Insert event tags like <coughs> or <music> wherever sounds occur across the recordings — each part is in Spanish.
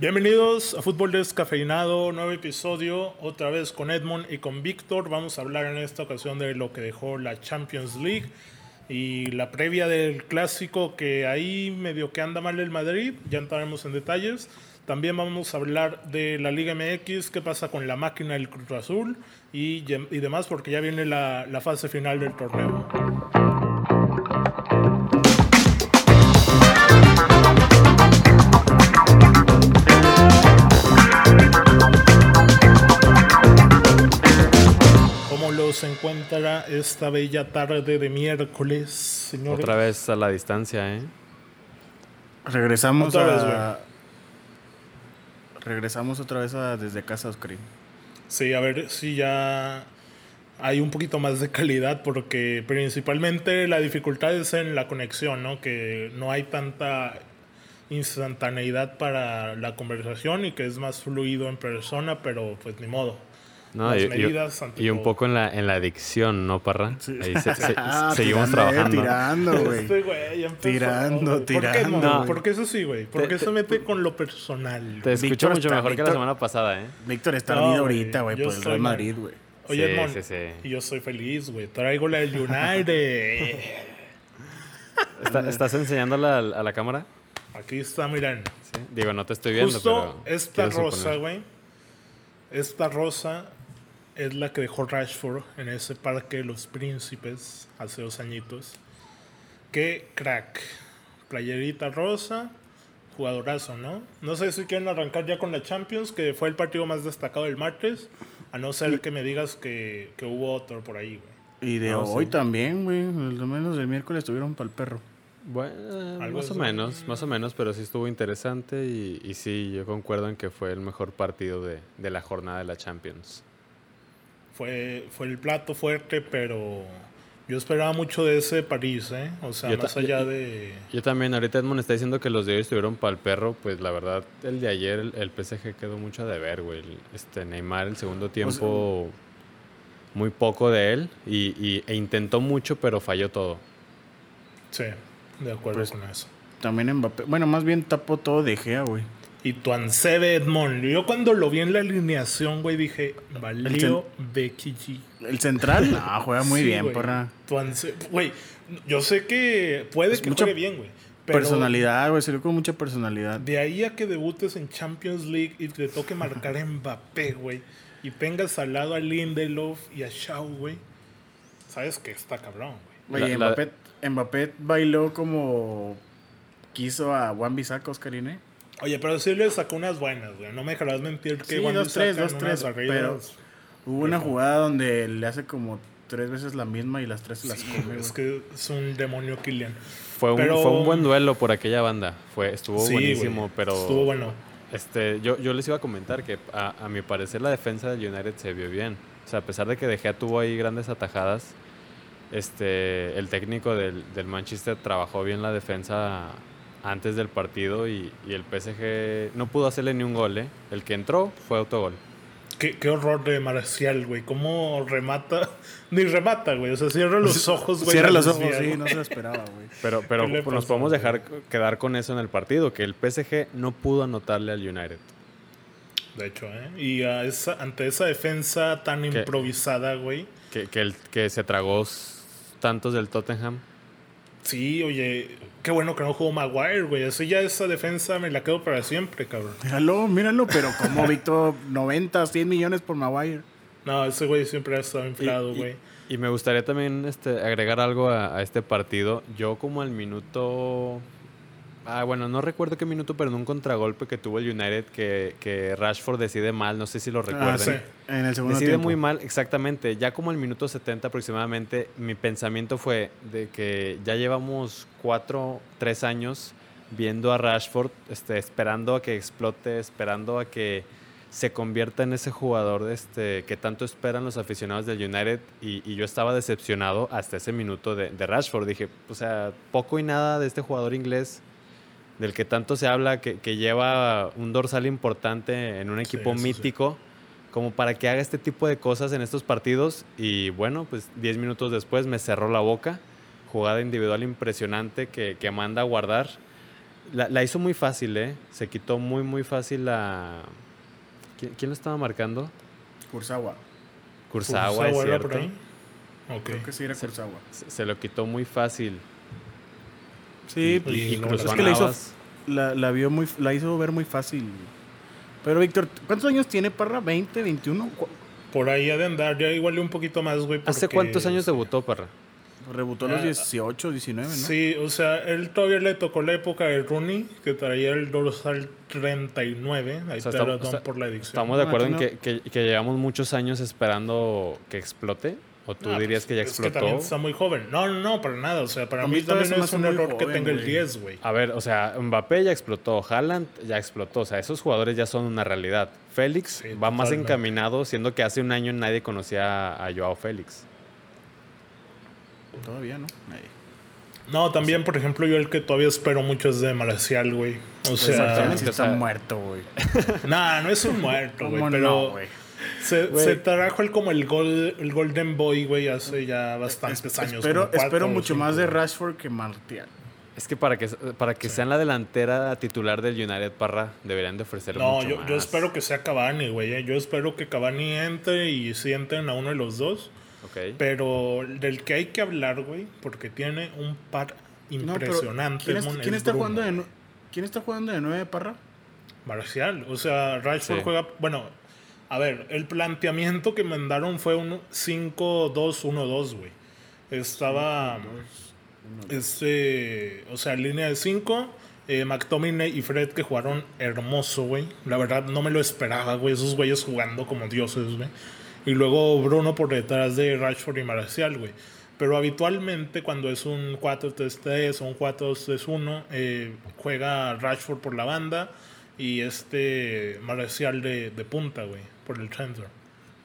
Bienvenidos a Fútbol Descafeinado, nuevo episodio, otra vez con Edmond y con Víctor. Vamos a hablar en esta ocasión de lo que dejó la Champions League y la previa del clásico que ahí medio que anda mal el Madrid, ya entraremos en detalles. También vamos a hablar de la Liga MX, qué pasa con la máquina del Cruz Azul y, y demás, porque ya viene la, la fase final del torneo. ¿Cómo los encuentra esta bella tarde de miércoles, señores? Otra vez a la distancia, ¿eh? Regresamos Otra a. vez, Regresamos otra vez a desde casa, Oscar. Sí, a ver si ya hay un poquito más de calidad porque principalmente la dificultad es en la conexión, ¿no? Que no hay tanta instantaneidad para la conversación y que es más fluido en persona, pero pues ni modo. No, Las y, medidas un poco en la, en la adicción, ¿no, Parra? Ahí se- se- <laughs> Ah, seguimos tirando, eh, trabajando. tirando, güey. Este güey ya empezó, Tirando, güey. ¿Por tirando, güey. ¿Por qué eso sí, güey? ¿Por Te- qué te- se mete con lo personal? Te escucho Víctor mucho está- mejor que la semana pasada, ¿eh? Víctor está No, güey, ahorita, güey, por el soy Real. Madrid, güey. Oye, Sí, Edmond, sí, sí. y yo soy feliz, güey. Traigo la del United. <laughs> ¿Está- ¿Estás enseñándola a, la- a la cámara? Aquí está, miren. Sí. Digo, no te estoy viendo, Justo pero... esta rosa, güey. Esta rosa es la que dejó Rashford en ese parque de los príncipes hace dos añitos. Qué crack. Playerita rosa, jugadorazo, ¿no? No sé si quieren arrancar ya con la Champions, que fue el partido más destacado del martes. A no ser que me digas que, que hubo otro por ahí, güey. Y de No, hoy sí. también, güey. Lo menos del miércoles estuvieron para el perro. Bueno, Algo más o menos, más o menos, pero sí estuvo interesante y, y sí, yo concuerdo en que fue el mejor partido de, de la jornada de la Champions. Fue, fue el plato fuerte, pero yo esperaba mucho de ese París, ¿eh? O sea, Yo más allá de... Yo también, ahorita Edmond está diciendo que los de hoy estuvieron para el perro, pues la verdad, el de ayer, el, el PSG quedó mucho de ver, güey. El- Este Neymar, el segundo tiempo, muy poco de él y, y- e intentó mucho, pero falló todo. Sí, de acuerdo Pues- con eso. También Mbappé. Bueno, más bien tapó todo de Gea, güey. Y Tuancebe Edmond. Yo cuando lo vi en la alineación, güey, dije, valió Becky G. El central, ah, <laughs> juega muy Sí, bien, güey. porra. Tuance- Güey, yo sé que puede Es que mucha juegue bien, güey. Pero Personalidad, güey. Salió con mucha personalidad. de ahí a que debutes en Champions League y te toque marcar a Mbappé, güey. Y tengas al lado a Lindelof y a Shaw, güey. Sabes que está cabrón, güey. La- Mbappé, Mbappé bailó como quiso a Juan Bisaca, Oscarine. Oye, pero sí le sacó unas buenas, güey. No me dejarás mentir que Sí, dos, tres, dos, tres, barridas. pero Hubo una jugada donde le hace como tres veces la misma y las tres se las Sí, come, güey, es güey. que es un demonio Kylian. Fue un, fue un buen duelo por aquella banda, fue, estuvo Sí, buenísimo, güey, pero... Estuvo bueno. Este, yo, yo les iba a comentar que a, a mi parecer la defensa del United se vio bien. O sea, a pesar de que De Gea tuvo ahí grandes atajadas, este, el técnico del, del Manchester trabajó bien la defensa antes del partido y, y el PSG no pudo hacerle ni un gol. ¿eh? El que entró fue autogol. Qué, qué horror de Marcial, güey. Cómo remata. <laughs> Ni remata, güey. O sea, cierra los <laughs> ojos, güey. Cierra los ojos, sí, güey. no se lo esperaba, güey. <laughs> Pero, pero ¿Qué le pues, nos pasó, podemos güey? dejar quedar con eso en el partido, que el PSG no pudo anotarle al United. De hecho, ¿eh? Y a esa, ante esa defensa tan improvisada, güey. Que, que, el, que se tragó tantos del Tottenham. Sí, oye. Qué bueno que no jugó Maguire, güey. Así ya esa defensa me la quedo para siempre, cabrón. Míralo, míralo, pero como <laughs> Víctor 90, 100 millones por Maguire. No, ese güey siempre ha estado Y- inflado, y- güey. Y, me gustaría también este, agregar algo a, a este partido. Yo como al minuto... Ah, bueno, no recuerdo qué minuto, pero en un contragolpe que tuvo el United que, que Rashford decide mal, no sé si lo recuerdan. Ah, sí. En el segundo Decide tiempo. muy mal, exactamente. Ya como el minuto 70 aproximadamente, mi pensamiento fue de que ya llevamos cuatro, tres años viendo a Rashford, este, esperando a que explote, esperando a que se convierta en ese jugador este, que tanto esperan los aficionados del United y, y yo estaba decepcionado hasta ese minuto de, de Rashford. Dije, o sea, poco y nada de este jugador inglés del que tanto se habla, que, que lleva un dorsal importante en un equipo sí. mítico, como para que haga este tipo de cosas en estos partidos. Y bueno, pues 10 minutos después me cerró la boca. Jugada individual impresionante que, que manda a guardar. La, la hizo muy fácil, ¿eh? Se quitó muy, muy fácil la... ¿Quién, quién lo estaba marcando? Kurzawa. Kurzawa, Kurzawa es cierto. por ahí. Ok. Creo que sí era Kurzawa. Se, se lo quitó muy fácil. Sí, Y- Y, no, cruzó es que la hizo, la, la vio muy, la hizo ver muy fácil. Pero Víctor, ¿cuántos años tiene Parra? ¿20, 21? Cu- Por ahí ha de andar, ya igual un poquito más, güey. ¿Hace porque- cuántos años debutó, Parra? Rebutó a los Ah, 18, 19, ¿no? Sí, o sea, él todavía le tocó la época de Rooney, que traía el dorsal 39. Ahí O sea, perdón está- por la edición. ¿Estamos de No, acuerdo en aquí que, que- que llevamos muchos años esperando que explote? ¿O tú Ah, dirías pues, que ya es explotó? también está muy joven. No, no, no, para nada. O sea, para mí también se es un error que tenga el güey. 10, güey. A ver, o sea, Mbappé ya explotó, Haaland ya explotó, o sea, esos jugadores ya son una realidad. Félix Sí, va más encaminado, siendo que hace un año nadie conocía a Joao Félix. Todavía, ¿no? Ahí. No, también, por ejemplo, yo el que todavía espero mucho es de Marcial, güey. O sea, Exactamente. O está sea- muerto, güey. <laughs> nah, no es un muerto, güey. ¿Cómo Pero no? Se, se trajo el como el, gol, el Golden Boy, güey, hace ya bastantes años. Espero, cuatro espero mucho cinco, más de. Rashford que Martial. Es que para que, para que sea en la delantera titular del United Parra, deberían de ofrecerle No, mucho yo, más. yo espero que sea Cavani, güey. eh. Yo espero que Cavani entre y sienten a uno de los dos. Pero del que hay que hablar, güey, porque tiene un par No, impresionante. ¿quién, es- mon, quién es está Bruno. jugando de, ¿Quién está jugando de 9 Parra? Marcial. O sea, Rashford Sí. juega. Bueno, a ver, el planteamiento que mandaron fue un 5-2-1-2, güey. Estaba. Este. O sea, línea de 5. McTominay y Fred que jugaron hermoso, güey. La verdad, no me lo esperaba, güey. Esos güeyes jugando como dioses, güey. Y luego Bruno por detrás de Rashford y Marcial, güey. Pero habitualmente cuando es un 4-3-3 o un 4-2-3-1, eh, juega Rashford por la banda y este Marcial de, de punta, güey, por el centro.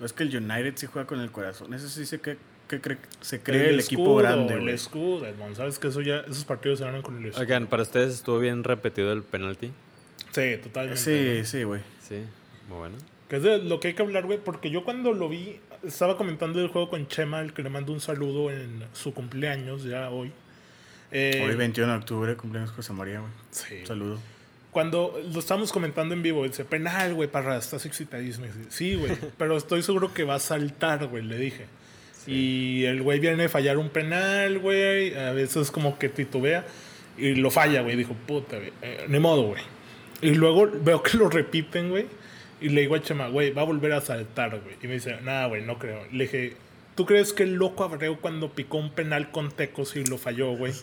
Es que el United sí juega con el corazón. Ese sí se, que, que cree- se cree el, equipo grande, El escudo, Edmond. ¿Sabes que eso ya, esos partidos se ganan con el escudo? Oigan, ¿para ustedes estuvo bien repetido el penalti? Sí, totalmente. Sí, ¿no? sí, güey. Sí, muy bueno. Que es de lo que hay que hablar, güey, porque yo cuando lo vi, estaba comentando el juego con Chema, el que le mando un saludo en su cumpleaños, ya hoy. Eh, Hoy 21 de octubre, cumpleaños José María, güey. sí. Un saludo. Cuando lo estábamos comentando en vivo, dice, penal, güey, parra, estás excitadísimo. Dice, Sí, güey, pero estoy seguro que va a saltar, güey, le dije. Y el güey viene a fallar un penal, güey, a veces como que titubea y lo falla, güey. Dijo, puta, güey, eh, ni modo, güey. Y luego veo que lo repiten, güey, y le digo a Chema, güey, va a volver a saltar, güey. Y me dice, nada, güey, no creo. Le dije, ¿tú crees que el loco Abreu cuando picó un penal con Tecos y lo falló, güey?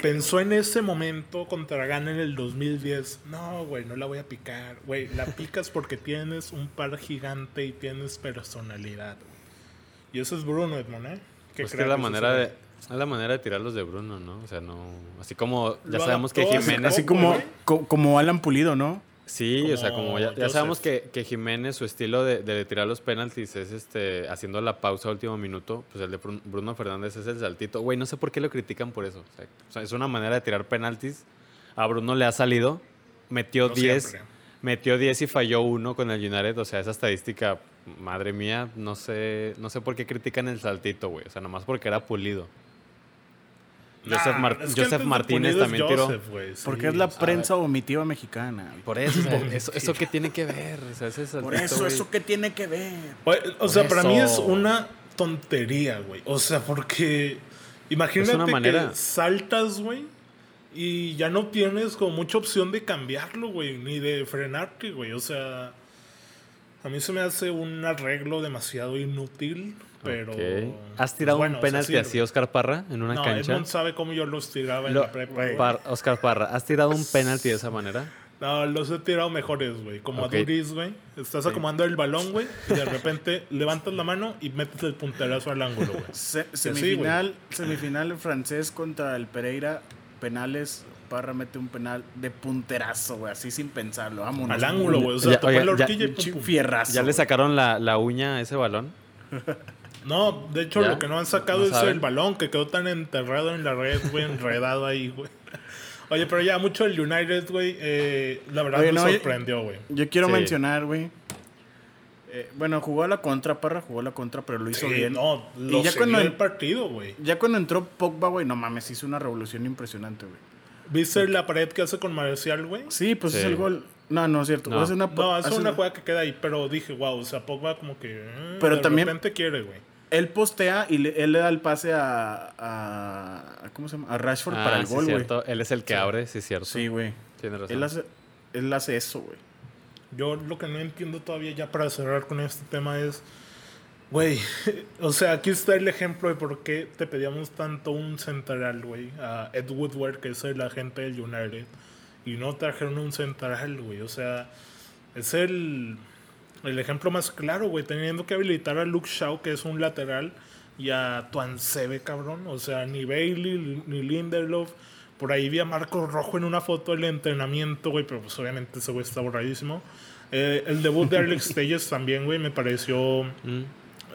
Pensó en ese momento contra Gana en el 2010. No, güey, no la voy a picar. Güey, la picas porque tienes un par gigante y tienes personalidad. Y eso es Bruno Edmond, ¿eh? Pues que crack es la manera de es la manera de tirarlos de Bruno, ¿no? O sea, no, así como ya Lo sabemos que adaptó Jiménez Así como, co- como Alan Pulido, ¿no? Sí, o sea, Como ya, sabemos que, que Jiménez, su estilo de, de tirar los penaltis es este haciendo la pausa a último minuto, pues el de Brun- Bruno Fernández es el saltito. Güey, no sé por qué lo critican por eso. O sea, es una manera de tirar penaltis. A Bruno le ha salido, metió No 10, siempre. metió 10 y falló uno con el United. O sea, esa estadística, madre mía, no sé, no sé por qué critican el saltito, güey. O sea, nomás porque era pulido. Joseph, es que de Martínez es también tiró. Sí, Porque es la prensa vomitiva mexicana. Por eso, o sea, eso, eso que tiene que ver. O sea, ese Por saltito, eso. ¿eso qué tiene que ver? O sea, para mí es una tontería, güey. O sea, porque imagínate una manera. que saltas, güey, y ya no tienes como mucha opción de cambiarlo, güey, ni de frenarte, güey. O sea, a mí se me hace un arreglo demasiado inútil, pero... ¿Has tirado bueno, un penalti sí, así, Oscar Parra, en una no, cancha? Edmond sabe cómo yo los tiraba en Lo- la prepa. Par- Oscar Parra, ¿has tirado un <laughs> penalti de esa manera? No, los he tirado mejores, güey. Como a Duris, güey. Estás acomodando el balón, güey. Y de repente <laughs> levantas la mano y metes el punterazo al ángulo, güey. Se- Sí, semifinal, semifinal francés contra el Pereira. Penales. Parra mete un penal de punterazo, güey. Así sin pensarlo. Vámonos. Al ángulo, güey. O sea, Ya, tocó oiga, la ya- horquilla y pum, pum. fierrazo. ¿Ya le sacaron la, la uña a ese balón? <laughs> No, de hecho, ¿Ya? lo que no han sacado ¿No es saben? el balón que quedó tan enterrado en la red, güey. Enredado ahí, güey. Oye, pero ya mucho el United, güey. eh, la verdad Oye, me no, sorprendió, güey. Yo quiero Sí. mencionar, güey. eh, bueno, jugó a la contra, Parra. Jugó a la contra, pero lo hizo Sí, bien. no, lo Y ya cuando- el partido, güey. Ya cuando entró Pogba, güey, no mames, hizo una revolución impresionante, güey. ¿Viste la pared que hace con Marcial, güey? Sí, pues es el gol. No, no es cierto. No. Es una, No, es hace una jugada que queda ahí, pero dije, wow, o sea, Pogba como que... eh, Pero de también- repente quiere, güey. Él postea y le- él le da el pase a, a, a- ¿Cómo se llama? A Rashford Ah, para el sí, gol, güey. cierto. Él es el que Sí. abre, sí, cierto. Sí, güey. Tiene razón. Él hace, él hace eso, güey. Yo lo que no entiendo todavía ya para cerrar con este tema es, güey, <laughs> o sea, aquí está el ejemplo de por qué te pedíamos tanto un central, güey, a Ed Woodward, que es el agente del United, y no trajeron un central, güey, o sea, es el, el ejemplo más claro, güey, teniendo que habilitar a Luke Shaw, que es un lateral, y a Tuansebe, cabrón, o sea, ni Bailey, ni Lindelof. Por ahí vi a Marco Rojo en una foto del entrenamiento, güey, pero pues obviamente ese güey está borradísimo. Eh, el debut de Alex <laughs> Telles también, güey, me pareció... Mm,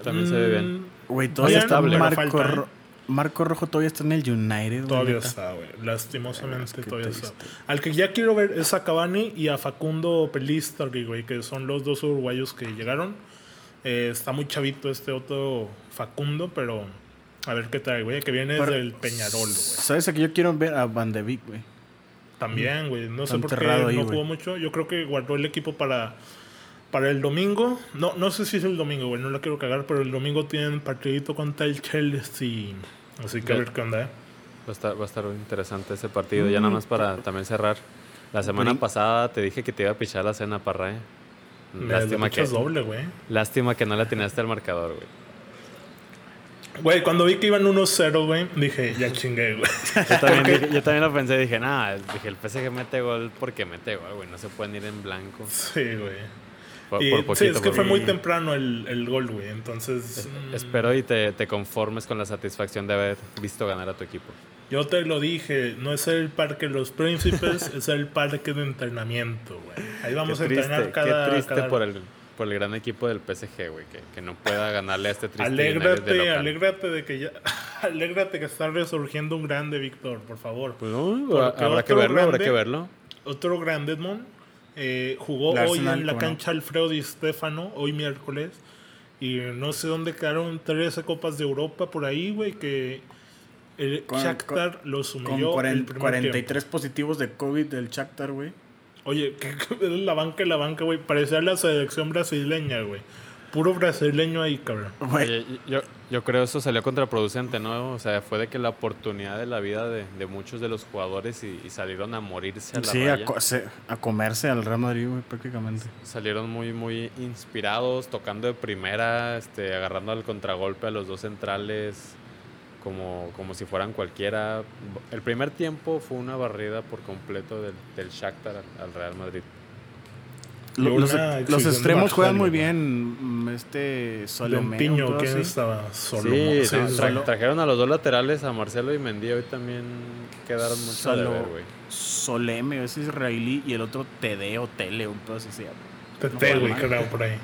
También se ve bien. mm, Güey, todavía Bien, está Marco, falta, ¿eh? Ro- Marco Rojo todavía está en el United, Todavía está, güey. Lastimosamente que todavía triste. está. Al que ya quiero ver es a Cavani y a Facundo Pelistri, güey, que son los dos uruguayos que llegaron. Eh, está muy chavito este otro Facundo, pero a ver qué trae, güey, que viene Pero- del Peñarol, güey. ¿Sabes a que yo quiero ver a Van de Beek, güey? También, güey. No sé por qué ahí, no jugó mucho. Yo creo que guardó el equipo para, para el domingo. No, no sé si es el domingo, güey. No la quiero cagar, pero el domingo tienen partidito contra el Chelsea. Así que a ver qué onda, eh. Va a estar, va a estar interesante ese partido. Ya nada más para también cerrar. La semana pasada te dije que te iba a pichar la cena, Parra. ¿eh? Lástima que, doble, güey. lástima que no la tenías al marcador, güey. Güey, cuando vi que iban 1-0, güey, dije, ya chingué, güey. Yo también, <laughs> dije- yo también lo pensé, dije, nada, dije, el PSG mete gol porque mete gol, güey. No se pueden ir en blanco. Sí, güey. Por, Y, por sí, poquito. es que por fue muy temprano el, el gol, güey. Entonces, mm, Espero y te, te conformes con la satisfacción de haber visto ganar a tu equipo. yo te lo dije, no es el parque de los príncipes, <laughs> es el parque de entrenamiento, güey. Ahí vamos qué a triste, entrenar cada... qué triste cada- por el, por el gran equipo del PSG, güey, que, que no pueda ganarle a este triste United de Alégrate, alégrate de que ya. <laughs> Alégrate que está resurgiendo un grande, Víctor, por favor. Pues no, habrá que verlo, habrá grande- que verlo. Otro grande, Edmond, eh, jugó hoy Arsenal, en la cancha Alfredo Di Stefano, hoy miércoles. Y no sé dónde quedaron 13 copas de Europa por ahí, güey, que el Con- Shakhtar los Con el 40 primer 43 positivos de COVID del Shakhtar, güey. tiempo. Oye, que, <laughs> que es la banca la banca, güey. Parecía la selección brasileña, güey. Puro brasileño ahí, cabrón. Oye, yo, yo creo eso salió contraproducente, ¿no? O sea, fue de que la oportunidad de la vida de, de muchos de los jugadores y, y salieron a morirse a la sí, a, raya. co- se- a comerse al Real Madrid, güey, prácticamente. Salieron muy, muy inspirados, tocando de primera, este, agarrando al contragolpe a los dos centrales, como, como si fueran cualquiera. El primer tiempo fue una barrida por completo del, del Shakhtar al, al Real Madrid. Lo- Los, de extremos juegan muy bien. mm, Este Solomé. Don Piño, ¿quién estaba? Solo. sí, sí, no, sí, tra- sí. trajeron a los dos laterales, a Marcelo y Mendy, hoy también quedaron mucho a Solo- deber, güey. Soleme, ese israelí, y el otro Tede o Tele, un pedo así se llama. Tete, güey, creo, por ahí.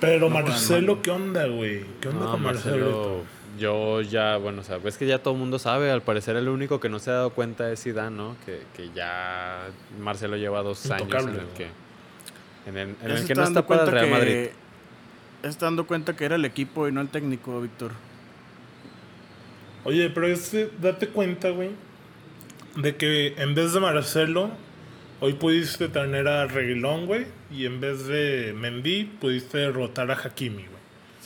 Pero No Marcelo. ¿qué onda, güey? ¿Qué onda No, con Marcelo? Marcelo, yo ya, bueno, o sea, es que ya todo el mundo sabe, al parecer el único que no se ha dado cuenta es Zidane, ¿no? Que, que ya Marcelo lleva dos años en el que, en el, en que no dando está para el cuenta Real Madrid. que- se está dando cuenta que era el equipo y no el técnico, Víctor. Oye, pero este, date cuenta, güey, de que en vez de Marcelo, hoy pudiste tener a Reguilón, güey, y en vez de Mendy, pudiste derrotar a Hakimi, güey.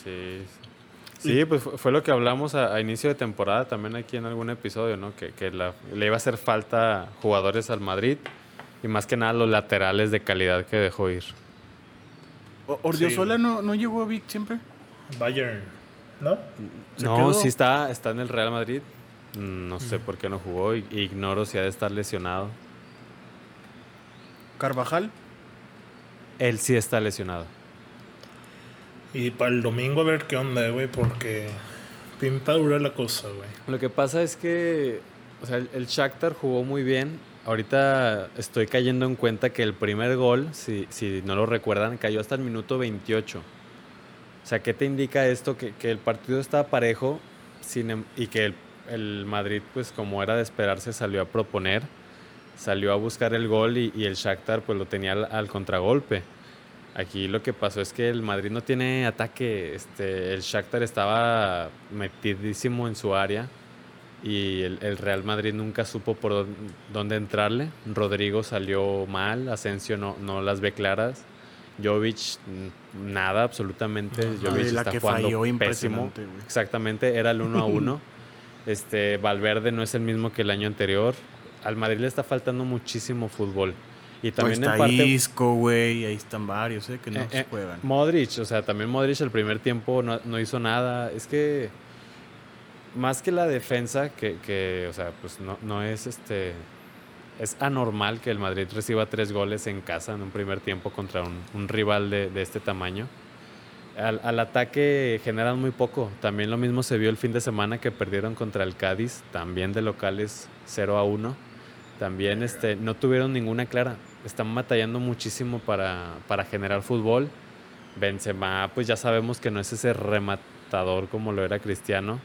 Sí, sí, pues fue, fue lo que hablamos a, a inicio de temporada también aquí en algún episodio, ¿no? Que, que la- le iba a hacer falta jugadores al Madrid y más que nada los laterales de calidad que dejó ir. O- Ordiozola no, no llegó a Vic siempre. Bayern, ¿no? ¿Se No, quedó? sí está, está en el Real Madrid. Mm, No sé por qué no jugó. Ignoro si ha de estar lesionado. Carvajal. Él sí está lesionado. Y para el domingo a ver qué onda, güey, porque pinta dura la cosa, güey. Lo que pasa es que, o sea, el, el Shakhtar jugó muy bien. Ahorita estoy cayendo en cuenta que el primer gol, si, si no lo recuerdan, cayó hasta el minuto 28. O sea, ¿qué te indica esto? Que, que el partido estaba parejo sin em- y que el, el Madrid, pues como era de esperarse, salió a proponer, salió a buscar el gol y, y el Shakhtar pues lo tenía al, al contragolpe. Aquí lo que pasó es que el Madrid no tiene ataque, este, el Shakhtar estaba metidísimo en su área y el, el Real Madrid nunca supo por dó- dónde entrarle. Rodrigo salió mal, Asensio no, no las ve claras. Jovic, nada, absolutamente. Jovic Y la está que jugando falló, pésimo. Exactamente, era el uno a uno. <laughs> este, Valverde no es el mismo que el año anterior. Al Madrid le está faltando muchísimo fútbol. Y también Pues en está parte Isco, güey, ahí están varios, ¿eh? Que no eh, se eh, juegan. Modric, o sea, también Modric el primer tiempo no, no hizo nada. Es que más que la defensa, que, que, o sea, pues no, no es este. Es anormal que el Madrid reciba tres goles en casa en un primer tiempo contra un, un rival de, de este tamaño. Al, al ataque generan muy poco. También lo mismo se vio el fin de semana que perdieron contra el Cádiz, también de locales 0 a 1. También este, no tuvieron ninguna clara. Están batallando muchísimo para, para generar fútbol. Benzema, pues ya sabemos que no es ese rematador como lo era Cristiano.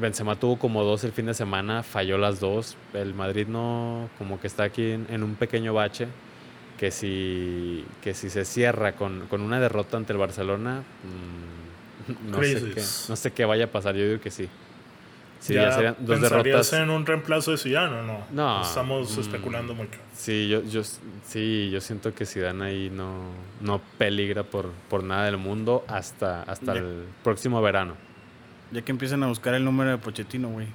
Benzema tuvo como dos el fin de semana, falló las dos. El Madrid no, como que está aquí en, en un pequeño bache. Que si, que si se cierra con, con una derrota ante el Barcelona, mm, no, sé qué, no sé qué vaya a pasar. Yo digo que sí. Sí, ¿Ya ya serían dos derrotas. en un reemplazo de Zidane o no? No, Estamos mm. especulando mucho. Sí, yo, yo, sí, yo siento que Zidane ahí no, no peligra por, por nada del mundo hasta, hasta el próximo verano. Ya que empiezan a buscar el número de Pochettino, güey.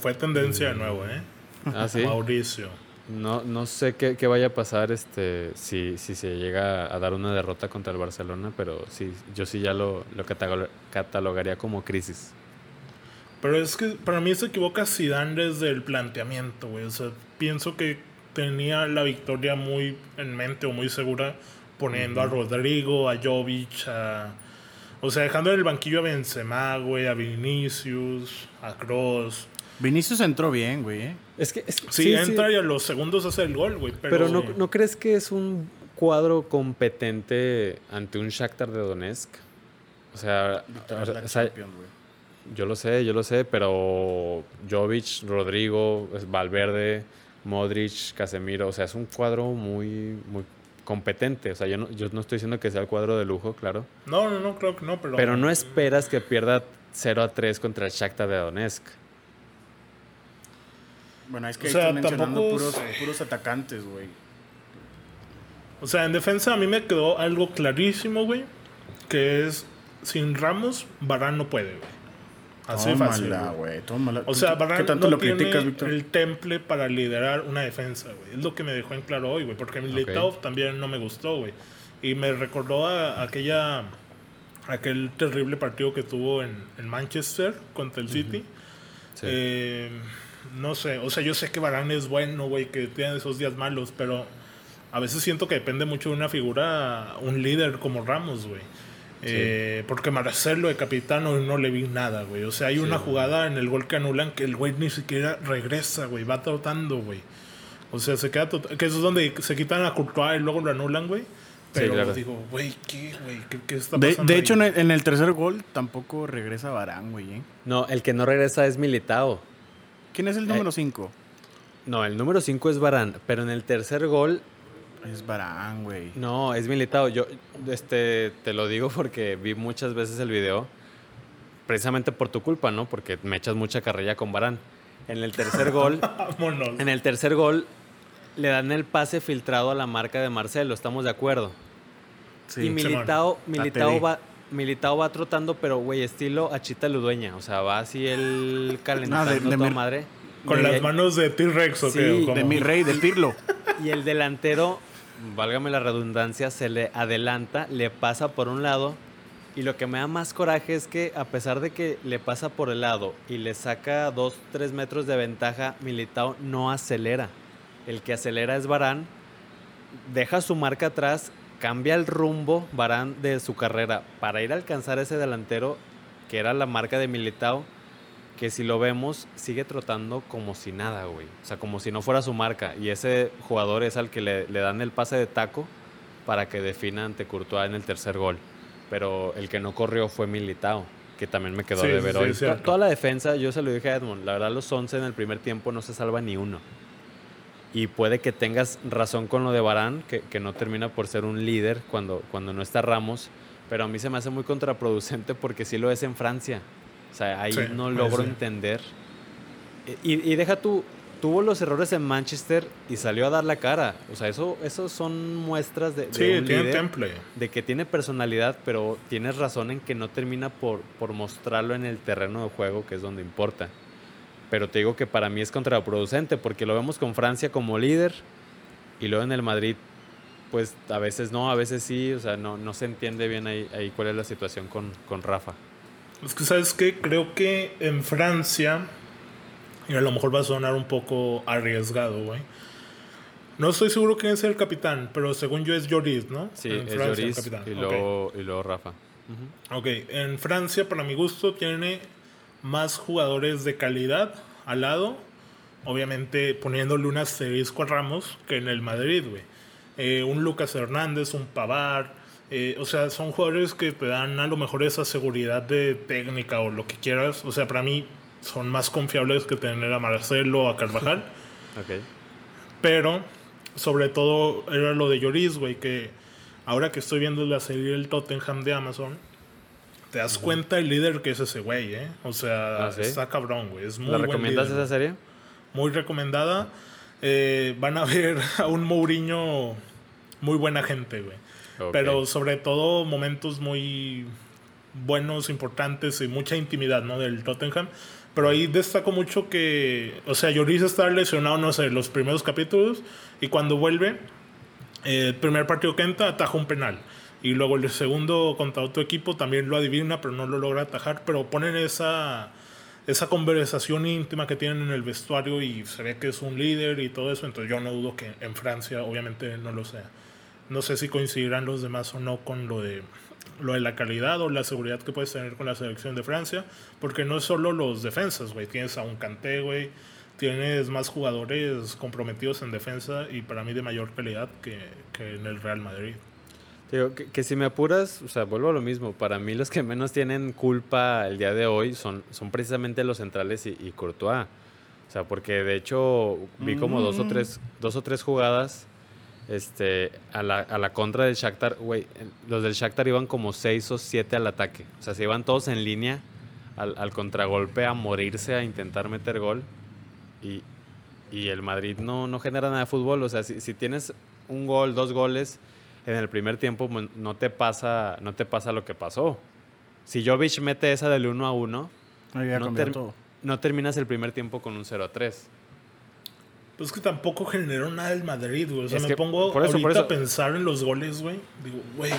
Fue tendencia de nuevo, ¿eh? Ah, sí. Mauricio. No, no sé qué, qué vaya a pasar este si, si se llega a dar una derrota contra el Barcelona, pero sí, yo sí ya lo, lo catalo- catalogaría como crisis. Pero es que para mí se equivoca Zidane desde el planteamiento, güey. O sea, pienso que tenía la victoria muy en mente o muy segura poniendo a Rodrigo, a Jovic, a... O sea, dejando en el banquillo a Benzema, güey, a Vinicius, a Kroos. Vinicius entró bien, güey, ¿eh? Es que es- Sí, entra y a los segundos hace el gol, güey. Pero, Pero, no, ¿no crees que es un cuadro competente ante un Shakhtar de Donetsk? O sea, o. Yo lo sé, yo lo sé, pero Jovic, Rodrigo, Valverde, Modric, Casemiro, o sea, es un cuadro muy, muy competente. O sea, yo no, yo no estoy diciendo que sea el cuadro de lujo, claro. No, no, no, creo que no, pero... Pero no esperas que pierda 0 a 3 contra el Shakhtar de Donetsk. Bueno, es que O sea, están mencionando tampoco puros, puros atacantes, güey. O sea, en defensa a mí me quedó algo clarísimo, güey. Que es, sin Ramos, Varane no puede, güey. Así de fácil. Tómala, güey. Tómala. O sea, ¿Qué Varane tanto no lo tiene criticas, Víctor? el temple para liderar una defensa, güey. Es lo que me dejó en claro hoy, güey. Porque Militao también no me gustó, güey. Y me recordó a aquella... Aquel terrible partido que tuvo en, en Manchester contra el City. Sí. Eh, no sé, o sea, yo sé que Varane es bueno, güey, que tiene esos días malos, pero a veces siento que depende mucho de una figura, un líder como Ramos, güey. Eh, porque Marcelo de capitano no le vi nada, güey. O sea, hay una jugada en el gol que anulan que el güey ni siquiera regresa, güey. Va trotando, güey. O sea, se queda tot- Que eso es donde se quitan a Courtois y luego lo anulan, güey. Pero claro. digo, güey, ¿qué, güey? ¿Qué, qué está pasando? de hecho, ahí? en el, en el tercer gol tampoco regresa Barán, güey, ¿eh? No, el que no regresa es Militao. ¿Quién es el Eh, número 5? No, el número 5 es Barán, pero en el tercer gol Es Barán, güey. No, es Militao. Yo este, te lo digo porque vi muchas veces el video, precisamente por tu culpa, ¿no? Porque me echas mucha carrilla con Barán. En el tercer gol, <laughs> Vámonos. en el tercer gol, le dan el pase filtrado a la marca de Marcelo, estamos de acuerdo. Sí. y Militao, Militao va, Militao va trotando, pero güey, estilo Achita Ludueña. O sea, va así el <laughs> calentando Ah, de- de toda mi- madre. Con las manos de T-Rex, ¿o. De mi rey, de Pirlo. <laughs> Y el delantero, válgame la redundancia, se le adelanta, le pasa por un lado. Y lo que me da más coraje es que a pesar de que le pasa por el lado y le saca 2, 3 metros de ventaja, Militao no acelera. El que acelera es Barán. Deja su marca atrás, cambia el rumbo Barán de su carrera para ir a alcanzar ese delantero que era la marca de Militao que si lo vemos sigue trotando como si nada, güey. O sea, como si no fuera su marca. Y ese jugador es al que le, le dan el pase de taco para que defina ante Courtois en el tercer gol. Pero el que no corrió fue Militao, que también me quedó Sí, de ver sí, hoy. cierto. Toda la defensa, yo se lo dije a Edmond, la verdad los 11 en el primer tiempo no se salva ni uno. Y puede que tengas razón con lo de Barán, que, que no termina por ser un líder cuando, cuando no está Ramos, pero a mí se me hace muy contraproducente porque sí lo es en Francia. O sea, ahí Sí, no logro sí. entender Y, y deja tú, tuvo los errores en Manchester y salió a dar la cara. O sea, eso, eso son muestras de, de Sí, un tiene líder, temple. de que tiene personalidad, pero tienes razón en que no termina por, por mostrarlo en el terreno de juego, que es donde importa. Pero te digo que para mí es contraproducente, porque lo vemos con Francia como líder y luego en el Madrid, pues a veces no, a veces sí, o sea, no, no se entiende bien ahí, ahí cuál es la situación con, con Rafa. Es que, ¿sabes qué? Creo que en Francia, y a lo mejor va a sonar un poco arriesgado, güey. No estoy seguro quién es el capitán, pero según yo es Lloris, ¿no? Sí, En es Francia, el Lloris capitán. y, luego, y luego Rafa. Ujú. Ok, en Francia, para mi gusto, tiene más jugadores de calidad al lado. Obviamente poniéndole un asterisco a Ramos que en el Madrid, güey. Eh, un Lucas Hernández, un Pavar. Eh, o sea, son jugadores que te dan a lo mejor esa seguridad de técnica o lo que quieras. O sea, para mí son más confiables que tener a Marcelo o a Carvajal. <laughs> Ok. Pero, sobre todo, era lo de Lloris, güey, que ahora que estoy viendo la serie del Tottenham de Amazon, te das cuenta el líder que es ese güey, ¿eh? O sea, Ah, ¿sí? está cabrón, güey. Es muy ¿La recomiendas líder, esa serie? Muy recomendada. Eh, van a ver <laughs> a un Mourinho muy buena gente, güey. Pero sobre todo momentos muy buenos, importantes y mucha intimidad, ¿no? Del Tottenham. Pero ahí destaco mucho que, o sea, Lloris está lesionado, no sé, los primeros capítulos y cuando vuelve, eh, el primer partido que entra, ataja un penal. Y luego el segundo contra otro equipo también lo adivina, pero no lo logra atajar. Pero ponen esa, esa conversación íntima que tienen en el vestuario y se ve que es un líder y todo eso. Entonces yo no dudo que en Francia obviamente no lo sea. No sé si coincidirán los demás o no con lo de lo de la calidad o la seguridad que puedes tener con la selección de Francia, porque no es solo los defensas, güey, tienes a un Kanté, güey, tienes más jugadores comprometidos en defensa y para mí de mayor calidad que, que en el Real Madrid. Digo, que, que si me apuras, o sea, vuelvo a lo mismo. Para mí los que menos tienen culpa el día de hoy son, son precisamente los centrales y, y Courtois. O sea, porque de hecho vi como dos o Mm. tres, dos o tres jugadas este, a, la, a la contra del Shakhtar. Güey, los del Shakhtar iban como seis o siete al ataque. O sea, se iban todos en línea al, al contragolpe a morirse, a intentar meter gol. Y, y el Madrid no, no genera nada de fútbol. O sea, si, si tienes un gol, dos goles en el primer tiempo, pues, no te pasa, no te pasa lo que pasó. Si Jovic mete esa del 1 a 1, Ahí ya no, ter- no terminas el primer tiempo con un 0 a 3. Pues que tampoco generó nada el Madrid, güey. O sea, Es me pongo por eso, por ahorita eso. a pensar en los goles, güey. Digo, güey.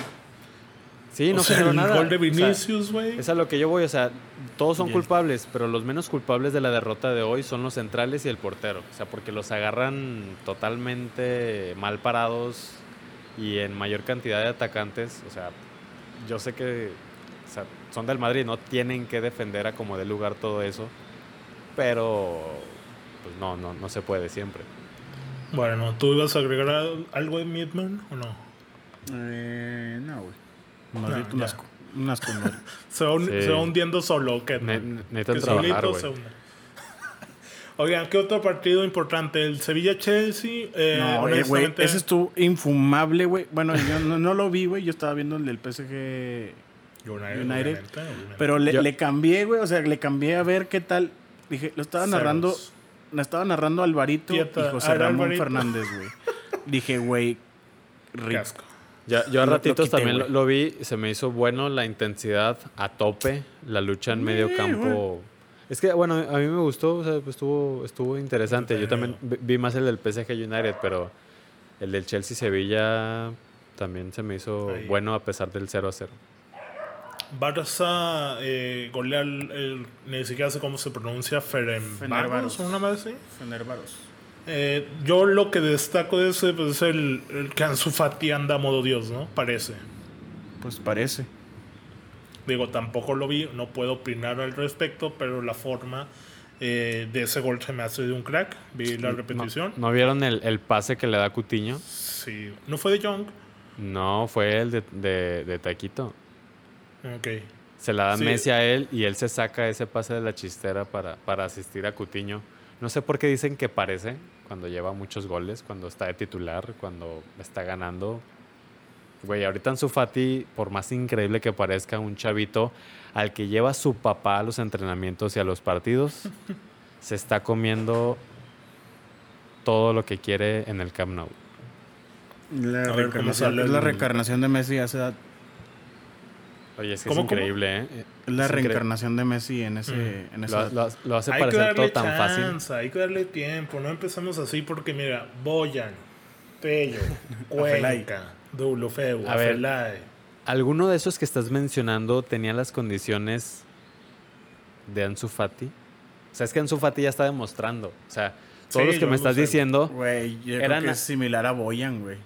Sí, o no sea, generó el nada. gol de O sea, Vinicius, güey. es a lo que yo voy, o sea, todos son Bien. culpables, pero los menos culpables de la derrota de hoy son los centrales y el portero. O sea, porque los agarran totalmente mal parados y en mayor cantidad de atacantes. O sea, yo sé que o sea, son del Madrid, no tienen que defender a como dé lugar todo eso, pero pues no, no, no se puede siempre. Bueno, ¿tú ibas a agregar al- algo de Midman o no? Eh, no, güey. No, Madrid, un ya. asco. Un asco, Madrid. <laughs> Se va, un- Sí. se va hundiendo solo, ¿qué? Ne- que trabajar, solito se hunde. <laughs> Oigan, ¿qué otro partido importante? El Sevilla-Chelsea. Eh, no, eh, güey, honestamente, ese estuvo infumable, güey. Bueno, yo no, no lo vi, güey. Yo estaba viendo el del PSG. United. Pero le, Yo- le cambié, güey. O sea, le cambié a ver qué tal. Dije, lo estaba narrando. Ceros. La estaba narrando Alvarito Quieta. y José Ramón Alvarito. Fernández, güey. <laughs> Dije, güey. Asco. Ya, yo a Lo- lo ratitos quité, también lo, vi, se me hizo bueno la intensidad a tope, la lucha en medio campo. Es que, bueno, a mí me gustó, o sea, pues, estuvo, estuvo interesante. Yo también vi vi más el del PSG United, pero el del Chelsea-Sevilla también se me hizo Ahí. bueno a pesar del 0 a 0. Barça eh, golea el, el- Ni siquiera sé cómo se pronuncia. Ferenbaros una más así. Fenerbahce. Eh, yo lo que destaco de ese pues, es el, el que Ansu Fati anda a modo Dios, ¿no? Parece. Pues parece. Digo, tampoco lo vi, no puedo opinar al respecto, pero la forma eh, de ese gol se me hace de un crack. Vi la repetición. ¿No, ¿no vieron el, el pase que le da Cutiño? Sí. ¿No fue de Young? No, fue el de, de, de Taquito. Ok. Se la da Sí. Messi a él y él se saca ese pase de la chistera para, para asistir a Cutiño. No sé por qué dicen que parece cuando lleva muchos goles, cuando está de titular, cuando está ganando. Güey, ahorita Ansu Fati, por más increíble que parezca, un chavito al que lleva su papá a los entrenamientos y a los partidos, <laughs> se está comiendo todo lo que quiere en el Camp Nou. La, A ver, ¿cómo reencarnación- sale es la reencarnación de Messi hace. Oye, es que ¿Cómo, es cómo? increíble, ¿eh? Es la Es reencarnación de Messi en ese, Mm. en esa Lo, edad. lo- lo hace Hay que parecer todo darle tan fácil. chance, hay que darle tiempo. No empezamos así porque, mira, Boyan, Tello, <laughs> Afelay. Cuenca, ver. Afelay. ¿Alguno de esos que estás mencionando tenía las condiciones de Ansu Fati? O sea, es que Ansu Fati ya está demostrando. O sea, todos Sí, los que me estás sé. diciendo, Güey, yo creo Eran que a- es similar a Boyan, güey.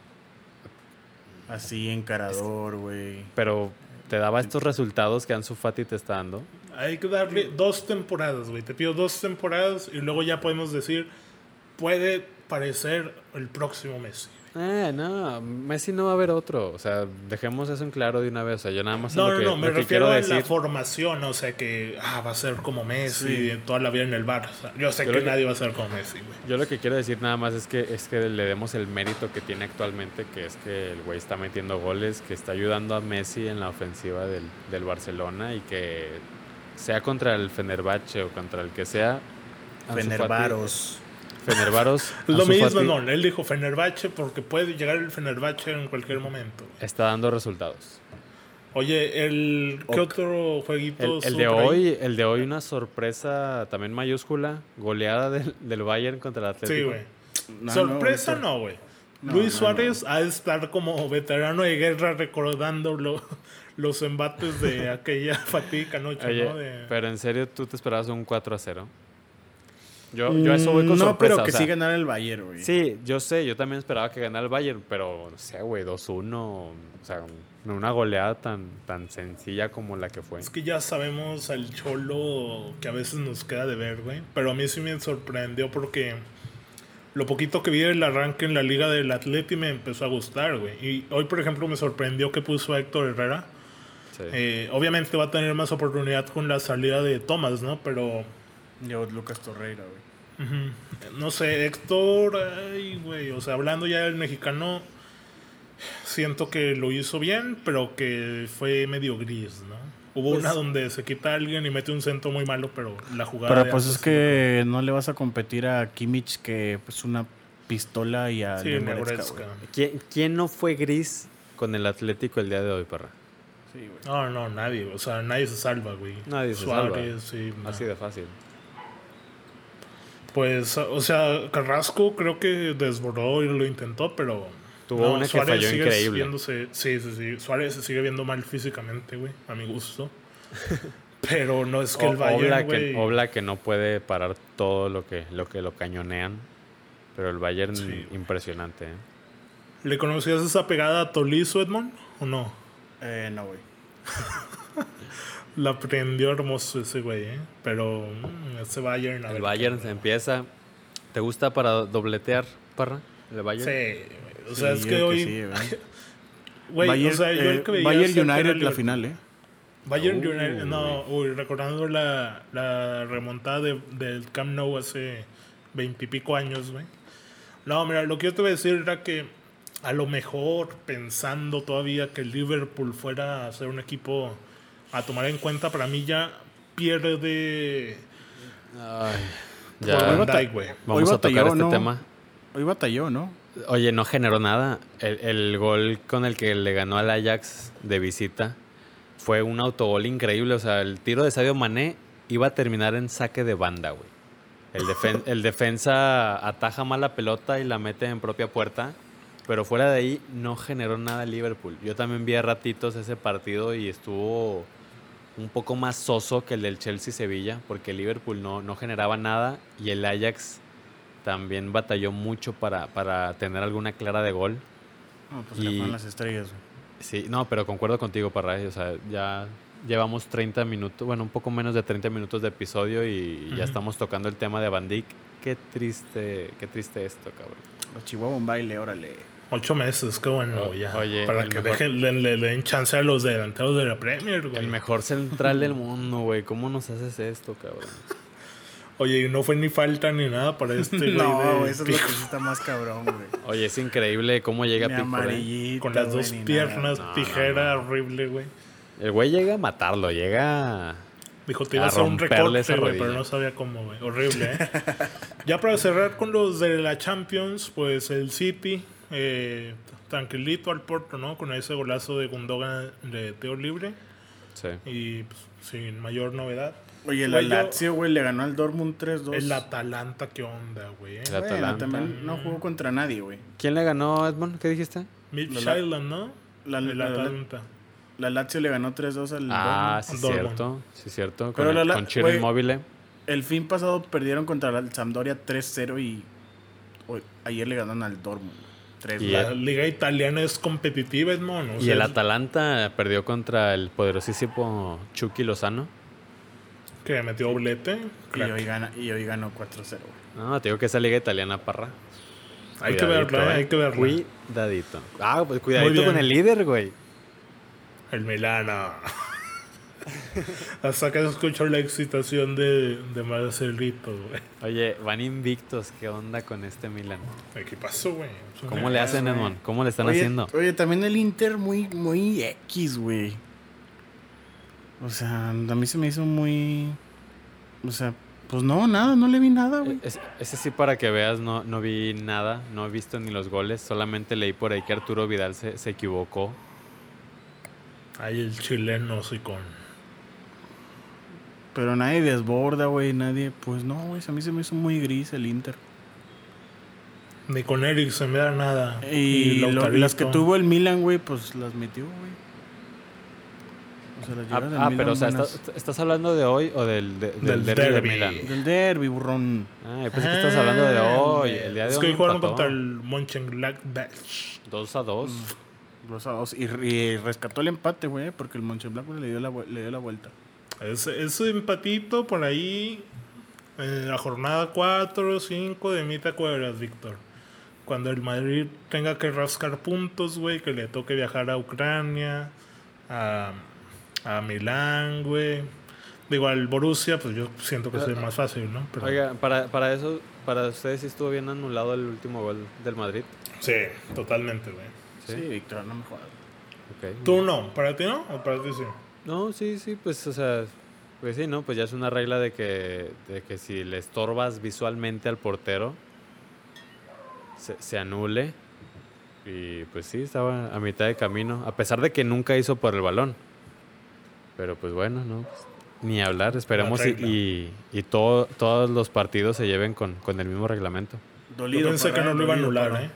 Así, encarador, güey. pero te daba estos resultados que Ansu Fati te está dando. Hay que darle dos temporadas, güey. Te pido dos temporadas y luego ya podemos decir, puede parecer el próximo Messi. Eh, no, Messi no va a haber otro. O sea, dejemos eso en claro de una vez. O sea, yo nada más No, lo no, que, no, me refiero quiero a decir. la formación, o sea que ah, va a ser como Messi Sí. toda la vida en el Barça. Yo sé Yo que, nadie va a ser como Messi, güey. Yo lo que quiero decir nada más es que es que le demos el mérito que tiene actualmente, que es que el güey está metiendo goles, que está ayudando a Messi en la ofensiva del, del Barcelona y que sea contra el Fenerbahce o contra el que sea. Fati- Fenervaros. <laughs> Lo mismo, Fati no, él dijo Fenerbahce porque puede llegar el Fenerbahce en cualquier momento. Está dando resultados. Oye, el ¿qué Ok. otro jueguito? El, el de ahí? hoy, el de hoy una sorpresa también mayúscula, goleada del, del Bayern contra el Atlético. Sí, güey. No, Sorpresa no, no, güey. No, Luis no, Suárez ha de estar como veterano de guerra recordando lo- los embates de aquella fatídica noche, Oye, ¿no? De- pero en serio, ¿tú te esperabas un 4 a 0? Yo, yo a eso voy con Mm, No, sorpresa. pero que o sea, sí ganar el Bayern, güey. Sí, yo sé, yo también esperaba que ganara el Bayern, pero no sé, güey, 2-1, o sea, no una goleada tan, tan sencilla como la que fue. Es que ya sabemos al cholo que a veces nos queda de ver, güey. Pero a mí sí me sorprendió porque lo poquito que vi del arranque en la liga del Atleti me empezó a gustar, güey. Y hoy, por ejemplo, me sorprendió que puso a Héctor Herrera. Sí. Eh, obviamente va a tener más oportunidad con la salida de Thomas, ¿no? Pero Yo, Lucas Torreira, güey. No sé, Héctor, ay, güey, o sea, hablando ya del mexicano, siento que lo hizo bien, pero que fue medio gris, ¿no? Hubo Pues- una donde se quita a alguien y mete un centro muy malo, pero la jugada. Pero pues es que no le vas a competir a Kimmich, que es una pistola, y a Sí, Goretzka. ¿Quién, quién no fue gris con el Atlético el día de hoy, perra? Sí, güey. No, no, nadie, o sea, nadie se salva, güey. Nadie se salva. sí, no. Así de fácil. Pues, o sea, Carrasco creo que desbordó y lo intentó, pero. Tuvo una que falló sigue increíble. viéndose- sí, sí, sí. Suárez se sigue viendo mal físicamente, güey, a mi gusto. <laughs> Pero no es que el Bayern, güey. que, no puede parar todo lo que, lo que lo cañonean. Pero el Bayern Sí. impresionante. ¿eh? ¿Le conocías esa pegada a Tolizo, Edmond? ¿O no? Eh, no, güey. <laughs> La aprendió hermoso ese güey, ¿eh? Pero mm, ese Bayern. a El Bayern se empieza. ¿Te gusta para dobletear, Parra? ¿El Bayern? Sí. O sea, Sí, es que hoy. sí, <laughs> güey. Güey, Bayern, o sea, yo eh, que Bayern United, la final, ¿eh? Bayern Uy. United, no, uy, recordando la, la remontada de- del Camp Nou hace veintipico años, güey. No, mira, lo que yo te voy a decir era que a lo mejor pensando todavía que el Liverpool fuera a ser un equipo a tomar en cuenta, para mí ya pierde Ay, ya. Vamos Hoy a tocar este ¿no? tema. Hoy batalló, ¿no? Oye, no generó nada. El, el gol con el que le ganó al Ajax de visita fue un autogol increíble. O sea, el tiro de Sadio Mané iba a terminar en saque de banda, güey. El, defen- el defensa ataja mal la pelota y la mete en propia puerta. Pero fuera de ahí no generó nada el Liverpool. Yo también vi a ratitos ese partido y estuvo un poco más soso que el del Chelsea-Sevilla, porque el Liverpool no, no generaba nada y el Ajax también batalló mucho para, para tener alguna clara de gol. No, pues Y- las estrellas. Sí, no, pero concuerdo contigo, Parra. O sea, ya llevamos 30 minutos, bueno, un poco menos de 30 minutos de episodio y ya estamos tocando el tema de Van Dijk. Qué triste, qué triste esto, cabrón. Los Chihuahua un baile, órale. Ocho meses, qué bueno, O- ya. oye, para que mejor- dejen, le, le- le den chance a los delanteros de la Premier, güey. El mejor central del mundo, güey. ¿Cómo nos haces esto, cabrón? Oye, y no fue ni falta ni nada para este <laughs> güey. no, de güey, eso es lo Pico. que sí está más cabrón, güey. Oye, es increíble cómo llega amarillito, Con las dos piernas, No, tijera no. horrible, güey. El güey llega a matarlo, llega... Y Dijo, te iba a A hacer un recorte, güey, pero no sabía cómo, güey. Horrible, ¿eh? <laughs> ya para cerrar con los de la Champions, pues el City, eh, tranquilito al Porto, ¿no? Con ese golazo de Gundogan de teo libre Sí. y pues, sin mayor novedad. Oye, el Lazio, güey, le ganó al Dortmund 3-2. El Atalanta, ¿qué onda, güey? El Atalanta. también no jugó contra nadie, güey. ¿Quién le ganó, Edmond? ¿Qué dijiste? Midtjylland, ¿no? La- el la- la- Atalanta. La Lazio le ganó 3-2 al Ah, Dortmund. sí, Dortmund. cierto. Sí, cierto. Con, Pero el- la- la- con Chiro Inmóvil. El fin pasado perdieron contra el Sampdoria 3-0 y hoy- ayer le ganaron al Dortmund. 3 Y La el- liga italiana es competitiva, Edmond. o Y sea, el Atalanta perdió contra el poderosísimo Chucky Lozano. Que metió doblete. y, hoy gana, y hoy ganó 4-0. güey. No, te digo que esa liga italiana, parra. Hay que verla, eh. hay que verla. Cuidadito. Ah, pues cuidadito con el líder, güey. El Milano. <laughs> Hasta que se escuchó la excitación de, de Marcelito, güey. Oye, van invictos. ¿Qué onda con este Milan? ¿Qué pasó, güey? ¿Cómo le hacen. Edmond? ¿Cómo le están oye, haciendo? Oye, también el Inter muy, muy X, güey. O sea, a mí se me hizo muy... O sea, pues no, nada, no le vi nada, güey. Es- ese sí, para que veas, no, no vi nada. No he visto ni los goles. Solamente leí por ahí que Arturo Vidal se, se equivocó. Ahí el chileno, sí, con. Pero nadie desborda, güey, nadie... Pues no, güey, a mí se me hizo muy gris el Inter. Ni con Eric se me da nada. Y, lo- Lautarito. las que tuvo el Milan, güey, pues las metió, güey. O sea, las Ah, del ah, Milan pero o sea. ¿estás, estás hablando de hoy o del, de- Del del derbi de derbi. Milán? Del derby, burrón. Ah, yo pensé que estás hablando de hoy. El día de Es que hoy jugaron empató. contra el Mönchengladbach. 2 a 2. Dos a dos. Y, y rescató el empate, güey, porque el Mönchengladbach le dio la, le dio la vuelta. Ese, ese empatito por ahí en la jornada 4 o 5 de mí te acuerdas, Víctor. Cuando el Madrid tenga que rascar puntos, güey, que le toque viajar a Ucrania, a, a Milán, güey. Digo, al Borussia, pues yo siento que es el más fácil, ¿no? Pero, Oiga, para, para eso, para ustedes sí estuvo bien anulado el último gol del Madrid. Sí, totalmente, güey. Sí. Sí, Víctor, no me jodas. Ok. ¿Tú no? ¿Para ti no? ¿O para ti sí? No, sí, sí, pues, o sea, pues sí, ¿no? Pues ya es una regla de que, de que si le estorbas visualmente al portero, se, se anule. Y pues sí, estaba a mitad de camino, a pesar de que nunca hizo por el balón. Pero pues bueno, ¿no? Ni hablar, esperemos y, y, y todo, todos los partidos se lleven con, con el mismo reglamento. Dolido. Yo pensé para que no lo iba a anular, ¿eh?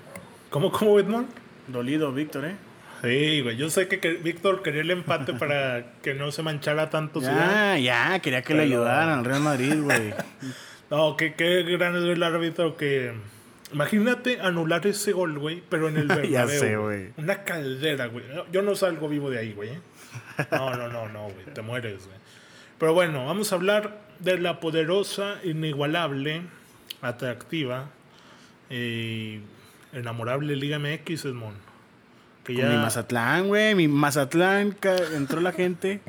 ¿Cómo, cómo, Edmond? Dolido, Víctor, ¿eh? Sí, güey. Yo sé que, que Víctor quería el empate para <laughs> que no se manchara tanto Ya, ya, quería que le ayudaran al Real Madrid, güey. <laughs> No, qué, qué gran es el árbitro que... Imagínate anular ese gol, güey, pero en el <laughs> Bernabéu. Ya sé, güey. Una caldera, güey. Yo no salgo vivo de ahí, güey. ¿eh? No, no, no, no, güey. Te mueres, güey. Pero bueno, vamos a hablar de la poderosa, inigualable, atractiva y enamorable Liga MX, Edmond. Que Con mi Mazatlán, güey. Mi Mazatlán entró la gente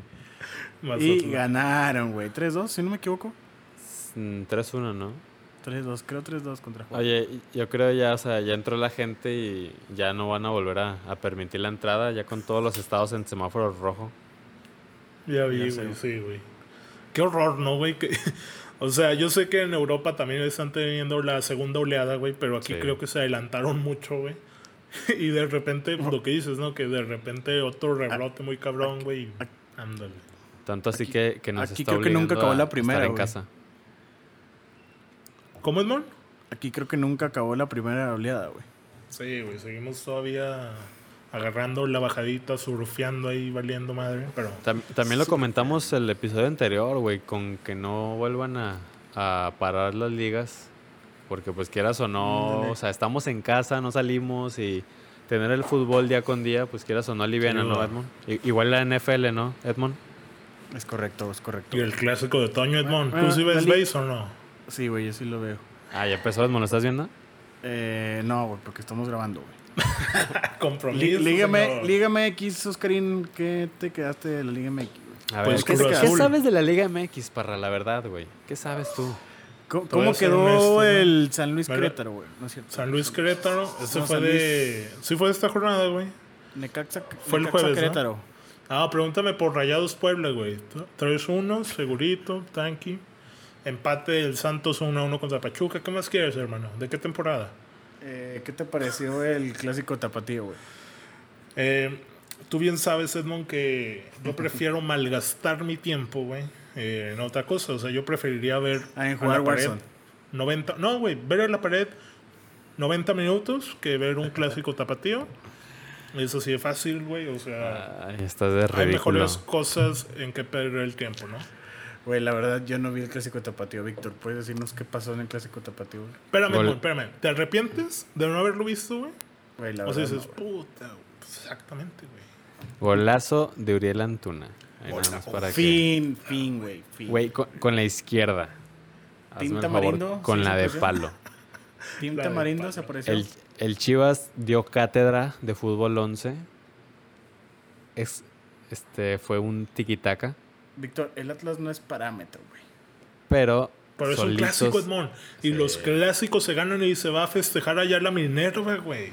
<laughs> y ganaron, güey. 3-2, si no me equivoco. Mm, 3-1, ¿no? 3-2, creo 3-2 contra Juárez. Oye, yo creo ya, o sea, ya entró la gente y ya no van a volver a, a permitir la entrada, ya con todos los estados en semáforo rojo. Ya vi, Ya güey, sí, güey. Qué horror, ¿no, güey? <laughs> O sea, yo sé que en Europa también están teniendo la segunda oleada, güey, pero aquí Sí. creo que se adelantaron mucho, güey. <laughs> y de repente, lo que dices, ¿no? Que de repente otro rebrote muy cabrón, güey. Ándale. Tanto así que, que nos aquí está creo que nunca acabó la primera, estar en casa. ¿Cómo es, Mon? Aquí creo que nunca acabó la primera oleada, güey. Sí, güey, seguimos todavía agarrando la bajadita, surfeando ahí, valiendo madre, pero... Tam- también lo comentamos el episodio anterior, güey, con que no vuelvan a, a parar las ligas, porque pues quieras o no, o sea, estamos en casa, no salimos y tener el fútbol día con día, pues quieras o no aliviana, Sí, ¿no. Edmond? Igual la NFL, ¿no, Edmond? Es correcto, es correcto. Y el clásico de Toño, Edmond, ¿tú Bueno, sí ves base o no? Sí, güey, yo sí lo veo. Ah, ya empezó, Edmond, ¿lo estás viendo? Eh, no, güey, porque estamos grabando, güey. <laughs> Compromiso, Lí- Lígame. Liga MX, Oscarín, ¿qué te quedaste de la Liga MX? güey? A Pues ver, ¿qué, Cruz qué Azul. sabes de la Liga MX, parra, la verdad, güey? ¿Qué sabes tú? ¿Cómo, quedó ¿no? el San Luis. Querétaro, güey? No es cierto. San Luis Querétaro, ese No, fue de... Sí fue de esta jornada, güey. Necaxa, Fue el jueves, ¿no? Querétaro. Ah, pregúntame por Rayados Puebla, güey. 3-1, segurito, tanky. Empate del Santos 1-1 contra Pachuca. ¿Qué más quieres, hermano? ¿De qué temporada? Eh, ¿Qué te pareció el clásico tapatío, güey? Eh, tú bien sabes, Edmond, que yo prefiero <laughs> malgastar mi tiempo, güey, eh, en otra cosa. O sea, yo preferiría ver. Ah, en a jugar la pared Warzone. 90. No, güey, ver en la pared 90 minutos que ver un clásico tapatío. Eso sí es fácil, güey. O sea, Ay, estás de hay mejores cosas en que perder el tiempo, ¿no? Güey, la verdad, yo no vi el clásico tapatío, Víctor. ¿Puedes decirnos qué pasó en el clásico tapatío, güey? Espérame, Gol. güey, espérame. ¿Te arrepientes de no haberlo visto, güey? Güey, la O sea, verdad. dices, no, puta, exactamente, güey. Golazo de Uriel Antuna. Ahí nada más para que... Fin, fin, güey. Fin. Güey, con, con la izquierda. Hazme el favor, con sí la de palo. <laughs> De Tamarindo se apareció. El, el Chivas dio cátedra de fútbol 11. Es, este, fue un tiquitaca, Víctor, el Atlas no es parámetro, güey. pero Pero es un clásico, Edmond. Y Sí. los clásicos se ganan y se va a festejar allá la Minerva, güey.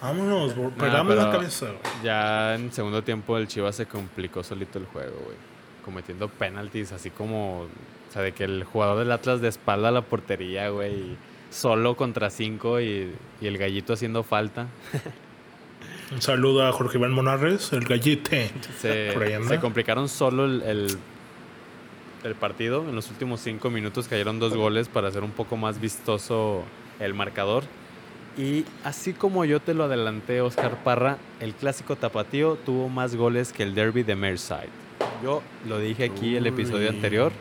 Vámonos, bro. Nah, perdamos la cabeza. Ya en segundo tiempo el Chivas se complicó solito el juego, güey. Cometiendo penaltis, así como... O sea, de que el jugador del Atlas de espalda a la portería, güey. Solo contra cinco y, y el gallito haciendo falta. <laughs> Un saludo a Jorge Iván Monarres, el gallite. <laughs> Se, complicaron solo el, el, el partido. En los últimos cinco minutos cayeron dos goles para hacer un poco más vistoso el marcador. Y así como yo te lo adelanté, Oscar Parra, el clásico tapatío tuvo más goles que el derby de Merseyside. Yo lo dije aquí el episodio Uy. anterior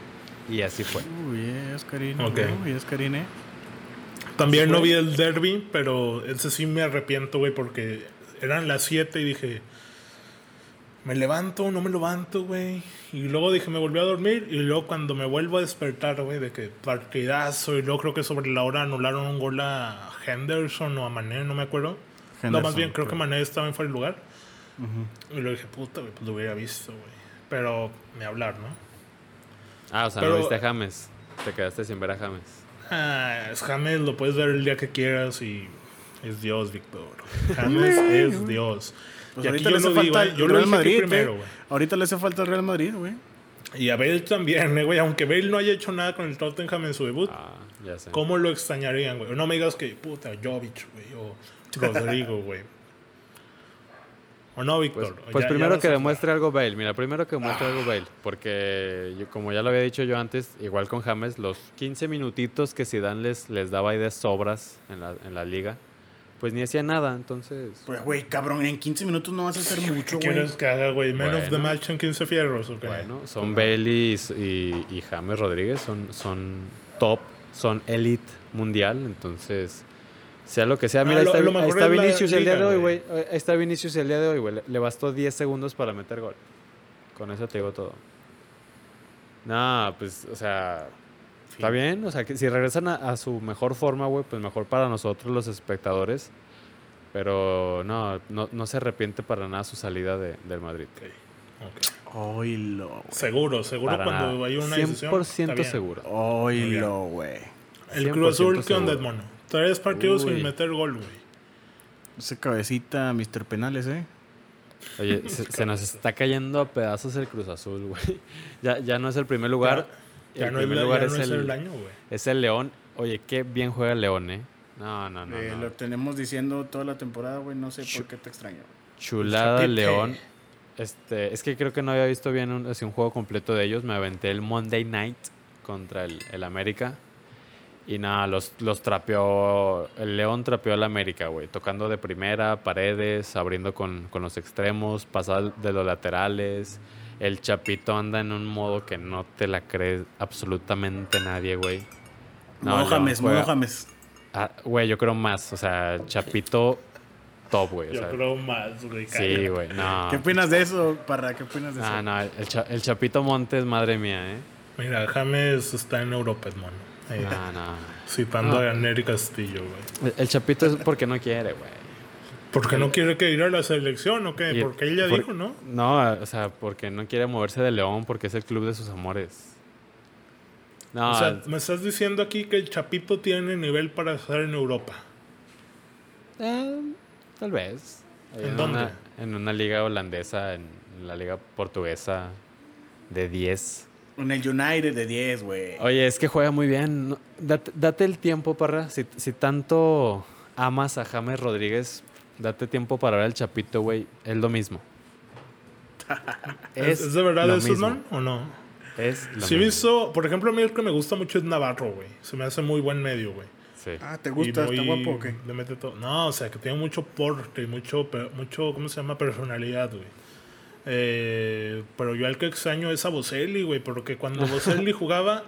y así fue. Uy, eh, Oscarine. Ok. Uy, Oscarine. También no vi el derby, pero ese sí me arrepiento, güey, porque eran las 7 y dije, me levanto, no me levanto, güey. Y luego dije, me volví a dormir. Y luego cuando me vuelvo a despertar, güey, de que partidazo. Y luego creo que sobre la hora anularon un gol a Henderson o a Mané, no me acuerdo. no, más bien creo que. Mané estaba en fuera de lugar. Y luego dije, puta, güey, pues lo hubiera visto, güey. Pero me hablar, ¿no? Ah, o sea, Pero- no viste a James. Te quedaste sin ver a James. Ah, es James lo puedes ver el día que quieras y es Dios, Víctor. <laughs> James es Dios. Pues y ahorita yo le hace falta ¿eh? el Real Madrid, primero, güey. güey. Ahorita le hace falta el Real Madrid, güey. Y a Bale también, eh, güey. Aunque Bale no haya hecho nada con el Tottenham en su debut, Ah, ya sé. ¿cómo lo extrañarían, güey? No me digas que, puta, Jovic, güey, o Rodrigo, <laughs> güey. ¿O no, Pues, Víctor? pues ya primero que demuestre algo Bale. Mira, primero que demuestre algo Bale. Porque yo- como ya lo había dicho yo antes, igual con James, los 15 minutitos que Zidane les, les daba ahí de sobras en la, en la liga, pues ni hacía nada. Entonces, Pues, güey, cabrón, en 15 minutos no vas a hacer ¿Qué mucho, güey. quieres que haga, güey? Man of the Bueno. match en 15 fierros, ¿o qué? bueno, son Bale y, y, James Rodríguez, son, son top, son elite mundial. Entonces, sea lo que sea. Mira, Ah, ahí lo- está, lo ahí mejor está Vinicius el día de hoy, güey. güey. Ahí está Vinicius el día de hoy, güey. Le, le bastó 10 segundos para meter gol. Con eso te digo todo. No, pues, o sea, está bien. O sea, que si regresan a, a su mejor forma, güey, pues mejor para nosotros los espectadores. Pero no, no, no se arrepiente para nada su salida de, del Madrid. Ok. Oilo, güey. Seguro, seguro Para cuando nada. hay una decisión. 100% está bien. seguro. Oilo, güey. El Cruz Azul, 100% ¿qué onda. Edmono? Tres partidos Uy. sin meter gol, güey. Ese cabecita, Mr. Penales, ¿eh? Oye, se, se nos está cayendo a pedazos el Cruz Azul, güey. <laughs> Ya, ya no es el primer lugar. Ya, ya el no, es, primer la- lugar ya es, no es el, el año, güey. es el León. Oye, qué bien juega el León, ¿eh? No, no, no. Eh, no. Lo tenemos diciendo toda la temporada, güey. No sé por qué te extraño. Chulada. León. Este, es que creo que no había visto bien un, así un juego completo de ellos. Me aventé el Monday Night contra el, el América. Y nada, los, los trapeó. El León trapeó al América, güey. Tocando de primera, paredes, abriendo con, con los extremos, pasar de los laterales. El Chapito anda en un modo que no te la cree absolutamente nadie, güey. No, No, León James, juega- no, James. Ah, Güey, yo creo más. O sea, Chapito top, güey. o Yo sea, creo más, güey. Sí, güey, no. ¿Qué opinas de eso, Parra? ¿Qué opinas de Ah, eso? no, el, Cha- el Chapito Montes, madre mía, ¿eh? Mira, James está en Europa, Edmono. Ahí, No, no. Citando No. a Nery Castillo, güey. El, el Chapito es porque no quiere, güey. ¿Por qué no quiere que ir a la selección o qué? Y- Porque ella por- dijo, ¿no? No, o sea, porque no quiere moverse de León porque es el club de sus amores. No, O sea, me estás diciendo aquí que el Chapito tiene nivel para estar en Europa. eh, tal vez. ¿En en, dónde? Una, en una liga holandesa, en la liga portuguesa de 10. En el United de 10, güey. Oye, es que juega muy bien. Date el tiempo, Parra. Si, si tanto amas a James Rodríguez, date tiempo para ver al Chapito, güey. Es lo mismo. ¿Es, es de verdad lo eso, mismo. man? ¿O no? Es lo Sí, he mismo. visto, por ejemplo, a mí el que me gusta mucho es Navarro, güey. Se me hace muy buen medio, güey. Sí. Ah, ¿te gusta? ¿Está guapo o qué? le mete todo. No, o sea, que tiene mucho porte y mucho, mucho, ¿cómo se llama? Personalidad, güey. Eh, pero yo al que extraño es a Boselli, güey, porque cuando <laughs> Boselli jugaba,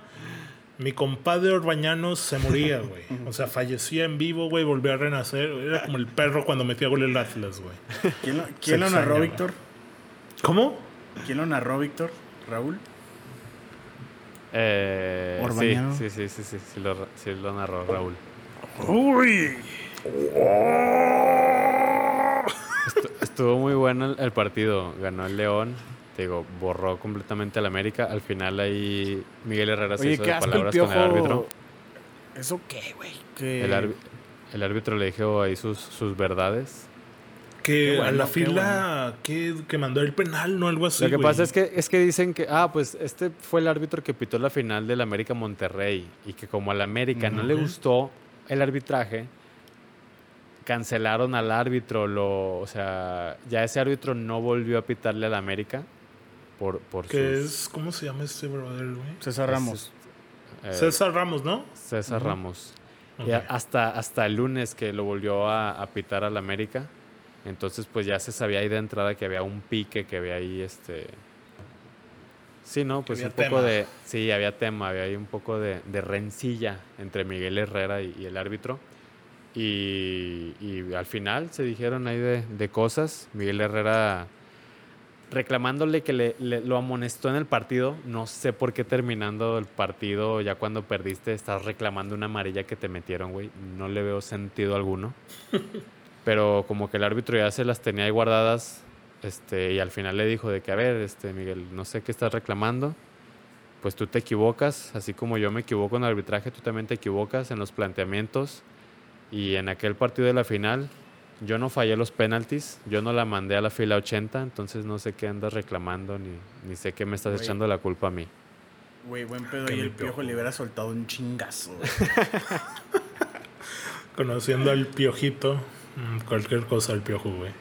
mi compadre Orbañanos se moría, güey. O sea, fallecía en vivo, güey, volvía a renacer. Era como el perro cuando metía gol el Atlas, güey. ¿Quién lo, quién lo Se narró, Víctor? ¿Cómo? ¿Quién lo narró, Víctor? ¿Raúl? Eh, Orbañano. sí, sí, sí, sí, sí, sí lo, sí lo narró Raúl. ¡Uy! Estu- Estuvo muy bueno el, el partido. Ganó el León. Te digo, borró completamente al América. Al final ahí Miguel Herrera se Oye, hizo de el palabras con el árbitro. ¿Eso qué, güey? El, árbitro le dijo ahí sus, sus verdades. Que bueno, a la qué fila que, que mandó el penal, ¿no? Algo así. Lo que pasa es que, es que dicen que, ah, pues este fue el árbitro que pitó la final del América Monterrey y que como al América no le gustó el arbitraje, cancelaron al árbitro, lo, o sea, ya ese árbitro no volvió a pitarle al América por, por Que sus- es, ¿cómo se llama este brother, güey? César Ramos. eh, César Ramos, ¿no? César Ramos. Hasta, hasta el lunes que lo volvió a, a pitar al América. Entonces, pues ya se sabía ahí de entrada que había un pique, que había ahí este. Sí, ¿no? Pues había un poco tema. de. Sí, había tema, había ahí un poco de, de rencilla entre Miguel Herrera y, y el árbitro. Y, y al final se dijeron ahí de, de cosas. Miguel Herrera reclamándole que le, le- lo amonestó en el partido. No sé por qué terminando el partido, ya cuando perdiste, estás reclamando una amarilla que te metieron, güey. No le veo sentido alguno. <laughs> Pero como que el árbitro ya se las tenía ahí guardadas. Este, y al final le dijo de que, a ver, este, Miguel, no sé qué estás reclamando. Pues tú te equivocas, así como yo me equivoco en el arbitraje, tú también te equivocas en los planteamientos. Y en aquel partido de la final, yo no fallé los penaltis, yo no la mandé a la fila 80, entonces no sé qué andas reclamando, ni, ni sé qué me estás echando la culpa a mí. Güey, buen pedo. Y el piojo piojo, le hubiera soltado un chingazo. <laughs> Conociendo al piojito, mm, cualquier cosa al piojo, güey.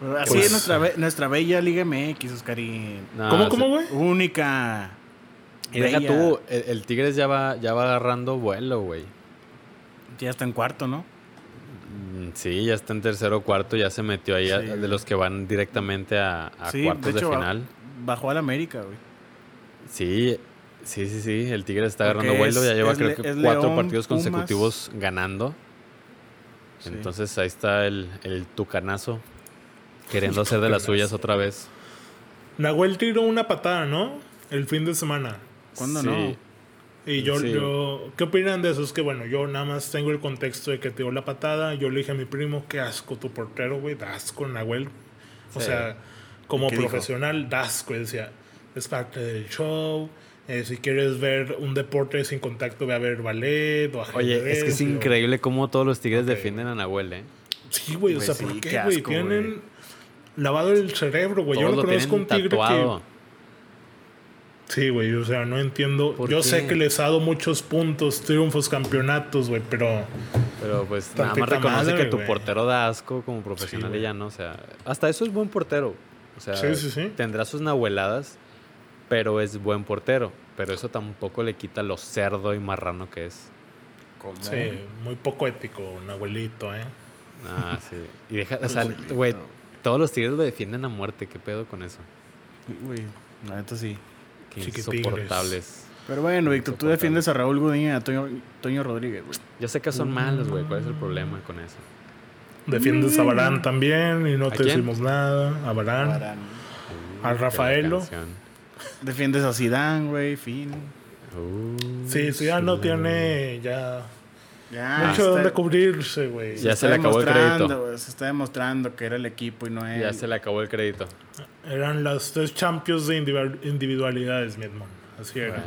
Pero así Pues- es nuestra, be- nuestra bella Liga MX, Oscarín. No, ¿Cómo, cómo, güey? Única. Y deja bella. tú, el, el Tigres ya va, ya va agarrando vuelo, güey. Ya está en cuarto, ¿no? Sí, ya está en tercero o cuarto, ya se metió ahí a- de los que van directamente a, a sí, cuartos de, final. Bajó al América, güey. Sí, sí, sí, sí, el Tigres está Porque agarrando vuelo, ya lleva creo que cuatro León, partidos Pumas. consecutivos ganando. Sí. Entonces ahí está el, el tucanazo queriendo hacer de las suyas otra vez. Nahuel tiró una patada, ¿no? El fin de semana. ¿Cuándo Sí. no? Y yo, Sí. yo, ¿qué opinan de eso? Es que bueno, yo nada más tengo el contexto de que tiró la patada. Yo le dije a mi primo, qué asco tu portero, güey, da asco Nahuel. O Sí. sea, como profesional, da asco. y Decía, es parte del show. eh, si quieres ver un deporte sin contacto, ve a ver ballet o ajedrez. Oye, es que es o- increíble cómo todos los Tigres defienden a Nahuel, ¿eh? Sí, güey, o sea, sí, ¿por qué güey? Tienen lavado el cerebro, güey. Yo no lo conozco un tigre tatuado. que... Sí, güey, o sea, no entiendo. ¿Por Yo qué? sé que les ha dado muchos puntos, triunfos, campeonatos, güey, pero... Pero pues nada más reconoce madre, que tu portero da asco como profesional Sí, y ya no, o sea, hasta eso es buen portero. O sea, Sí, sí, sí. tendrá sus nahueladas, pero es buen portero. Pero eso tampoco le quita lo cerdo y marrano que es. Sí, muy poco ético, un abuelito, ¿eh? Ah, <laughs> sí. Y deja, o sea, güey, todos los tigres lo defienden a muerte. ¿Qué pedo con eso? Güey, la neta sí. Insoportables. Pero bueno, Víctor, tú defiendes a Raúl Godín y a Toño, Toño Rodríguez, güey. Yo sé que son malos, güey. ¿Cuál es el problema con eso? Defiendes a Barán también y no ¿A te quién? decimos nada. A Barán. A Rafaelo. Defiendes a Zidane, güey, fin. Uh, Sí, sí, ya no tiene ya Ya, mucho está- donde cubrirse, güey. Ya está se le acabó el demostrando, crédito. Se está demostrando que era el equipo y no él. Ya se le acabó el crédito. Eran las tres champions de individual- individualidades, mi hermano. Así era.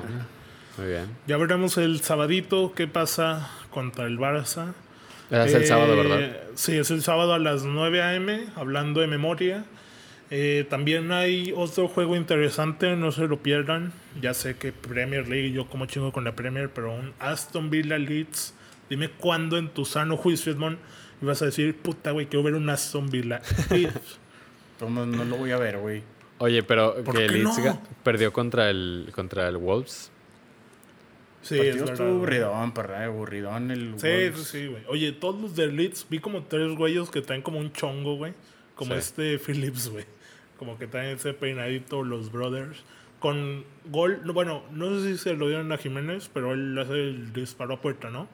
Muy bien. Ya veremos el sabadito qué pasa contra el Barça. Es el sábado, Eh, ¿verdad? Sí, es el sábado a las 9 a.m., hablando de memoria. Eh, también hay otro juego interesante, no se lo pierdan. Ya sé que Premier League, yo como chingo con la Premier, pero un Aston Villa Leeds. Dime cuándo en tu sano juicio, Edmond, ibas a decir, puta, güey, quiero ver un Aston Villa. No, no lo voy a ver, güey. Oye, pero ¿Por que Leeds no? perdió contra el, contra el Wolves. Sí, el es partido verdad. estuvo aburridón, perra, aburridón el Sí, Wolves. sí, sí, güey. Oye, todos los de Leeds, vi como tres güeyes que traen como un chongo, güey. Como Sí. este Phillips, güey. Como que traen ese peinadito los brothers. Con gol, no, bueno, no sé si se lo dieron a Jiménez, pero él hace el disparo a puerta, ¿no?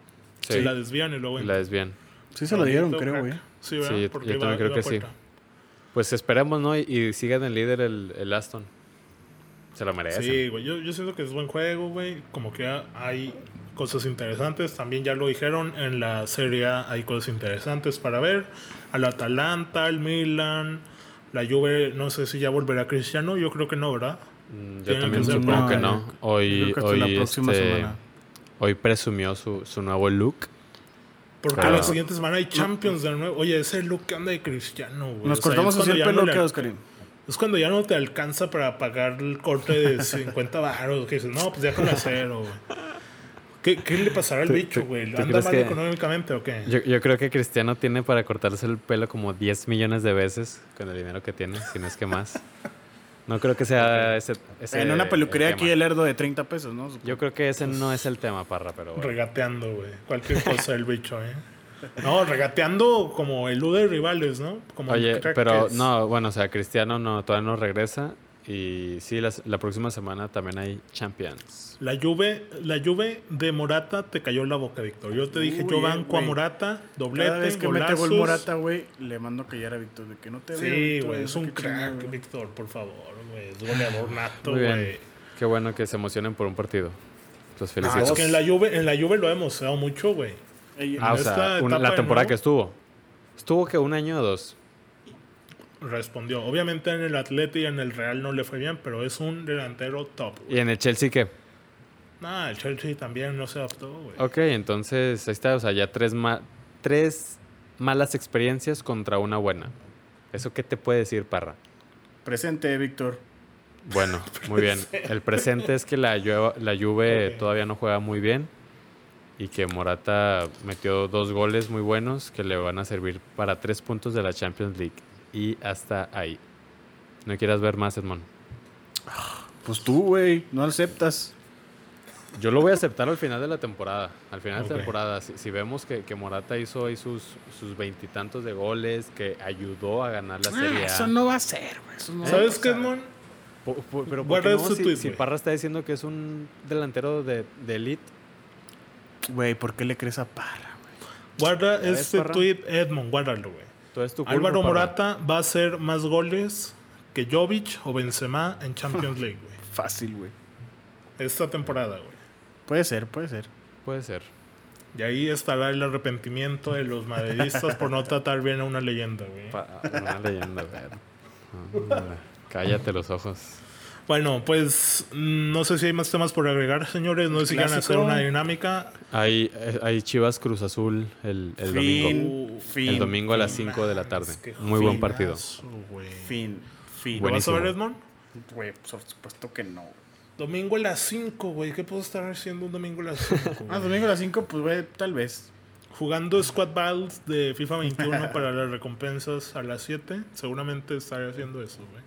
Sí. La desvían y luego... La desvían. Sí se lo dieron, creo, crack. güey. Sí, ¿verdad? Sí, yo- Porque yo iba- también creo que a sí. puerta. Pues esperemos, ¿no? Y, y sigan el líder el, el Aston. Se lo merecen. Sí, güey. Yo, yo siento que es buen juego, güey. Como que hay cosas interesantes. También ya lo dijeron, en la Serie A hay cosas interesantes para ver. Al Atalanta, al Milan, la Juve, no sé si ya volverá Cristiano. Yo creo que no, ¿verdad? Mm, Yo Tienen también que supongo no, que no. Hoy, creo que hasta la hoy, próxima este, semana. Hoy presumió su, su nuevo look. Porque Claro. la siguiente semana hay Champions de nuevo. Oye, ese look que anda de Cristiano, güey. Nos O sea, cortamos así el pelo, no ¿qué, le- Oscarín? Es cuando ya no te alcanza para pagar el corte de <laughs> 50 baros. Que dices, no, pues ya con acero, güey. ¿Qué, ¿Qué le pasará al ¿Tú- bicho, güey? ¿Anda mal que- económicamente o qué? Yo, yo creo que Cristiano tiene para cortarse el pelo como 10 millones de veces con el dinero que tiene, si no es que más. <laughs> No creo que sea ese, ese En una peluquería el aquí el erdo de 30 pesos, ¿no? Yo creo que ese no es el tema, Parra, pero bueno. Regateando, güey. Cualquier cosa del bicho, ¿eh? No, regateando como elude rivales, ¿no? Como el Oye, pero no, bueno, o sea, Cristiano no, todavía no regresa. Y sí, las- la próxima semana también hay Champions. La Juve, la Juve de Morata te cayó la boca, Víctor. Yo te dije, Uy, yo eh, banco a güey. Morata, doblete, Cada vez que mete golazos. gol Morata, güey, le mando a callar a Víctor de que no te. Sí, güey, es un crack. Víctor, por favor, güey. Es goleador nato, Muy bien. güey. Qué bueno que se emocionen por un partido. Los Ah, felicito. es que en la Juve, en la Juve lo hemos dado mucho, güey. Ey, Ah, o en sea, la temporada nuevo- que estuvo. Estuvo que un año o dos. Respondió. Obviamente en el Atleti y en el Real no le fue bien, pero es un delantero top. Y en el Chelsea, ¿qué? Nah, el Chelsea también no se adaptó, güey. Ok, entonces ahí está. O sea, ya tres, ma- tres malas experiencias contra una buena. ¿Eso qué te puede decir, Parra? Presente, Víctor. Bueno, muy bien. <laughs> El presente es que la, Juve- la Juve todavía no juega muy bien y que Morata metió dos goles muy buenos que le van a servir para tres puntos de la Champions League. Y hasta ahí. ¿No quieras ver más, Edmond? Pues tú, güey, no aceptas. Yo lo voy a aceptar al final de la temporada. Al final de temporada, si, si vemos que, que Morata hizo ahí sus sus veintitantos de goles, que ayudó a ganar la Serie Ah, A. eso no va a ser, güey. no ¿Sabes qué. Edmond? Pero ¿por Guarda qué no? ese Si, tweet, si. Parra está diciendo que es un delantero de, de elite. Güey, ¿por qué le crees a Parra, güey? Guarda ves, este tweet, Edmond, guárdalo, güey. Todo es tu culpa, Álvaro. Morata va a hacer más goles que Jovic o Benzema en Champions <laughs> League, güey. Fácil, güey. Esta temporada, güey. Puede ser, puede ser. Puede ser. Y ahí estará el arrepentimiento de los madridistas por no tratar bien a una leyenda, güey. Pa- una leyenda, güey. Ah, cállate los ojos. Bueno, pues no sé si hay más temas por agregar, señores. No sé si quieren hacer una dinámica. Hay, hay Chivas Cruz Azul el, el Fin, domingo. fin, El domingo a las fin, 5 de la tarde. Es que Muy buen partido. Fin, fin. ¿Lo vas a ver, Edmond? Güey, por supuesto que no. Domingo a las 5, güey. ¿Qué puedo estar haciendo un domingo a las 5? <laughs> Ah, domingo a las 5, pues, güey, tal vez. Jugando Squad Battles de FIFA 21 para las recompensas a las 7. Seguramente estaré haciendo eso, güey.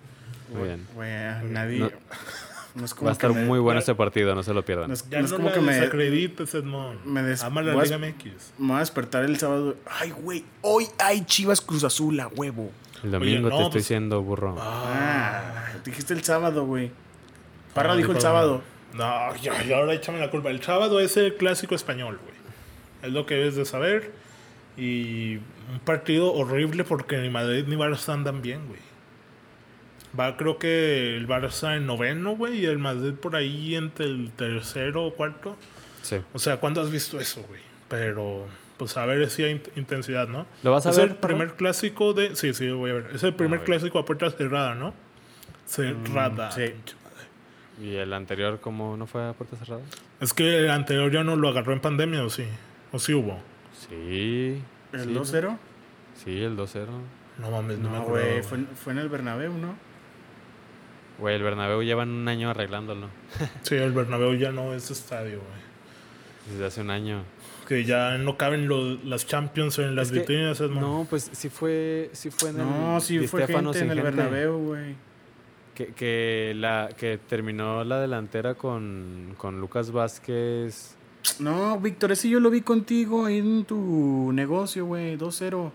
Muy bien. Nadie. No. <laughs> No es como Va a estar que me- muy bueno este partido, no se lo pierdan. No es, Ya no no, es como la que me, desacredites, Edmond. me des- Ama la Liga MX. me voy a despertar el sábado. Ay, güey, hoy hay Chivas Cruz Azul a huevo. El domingo no, te estoy pues- diciendo, burro. Ah, dijiste el sábado, güey. Parra Ah, dijo el sábado. No, ya, ya ahora échame la culpa. El sábado es el clásico español, güey. Es lo que debes de saber. Y un partido horrible porque ni Madrid ni Barça andan bien, güey. Va, creo que el Barça en noveno, güey, y el Madrid por ahí entre el tercero o cuarto. Sí. O sea, ¿cuándo has visto eso, güey? Pero, pues a ver si hay int- intensidad, ¿no? ¿Lo vas a es ver, el Parra? primer clásico de. Sí, sí, lo voy a ver. Es el primer ver. clásico a puerta cerrada, ¿no? Cerrada. Mm, sí. ¿Y el anterior cómo no fue a puerta cerrada? Es que el anterior ya no lo agarró en pandemia, ¿o sí? ¿O sí hubo? Sí. ¿El Sí, 2-0? Sí, el 2-0. No mames, no, me No, acuerdo. güey, fue, fue en el Bernabéu, ¿no? Güey, el Bernabéu llevan un año arreglándolo. <laughs> Sí, el Bernabéu ya no es estadio, güey. Desde hace un año. Que ya no caben los, las Champions en las Es que- vitrinas. No, pues sí fue, sí fue en el No, sí fue gente en el gente. Bernabéu, güey. Que, que, la, que terminó la delantera con, con Lucas Vázquez. No, Víctor, ese yo lo vi contigo ahí en tu negocio, güey, 2-0.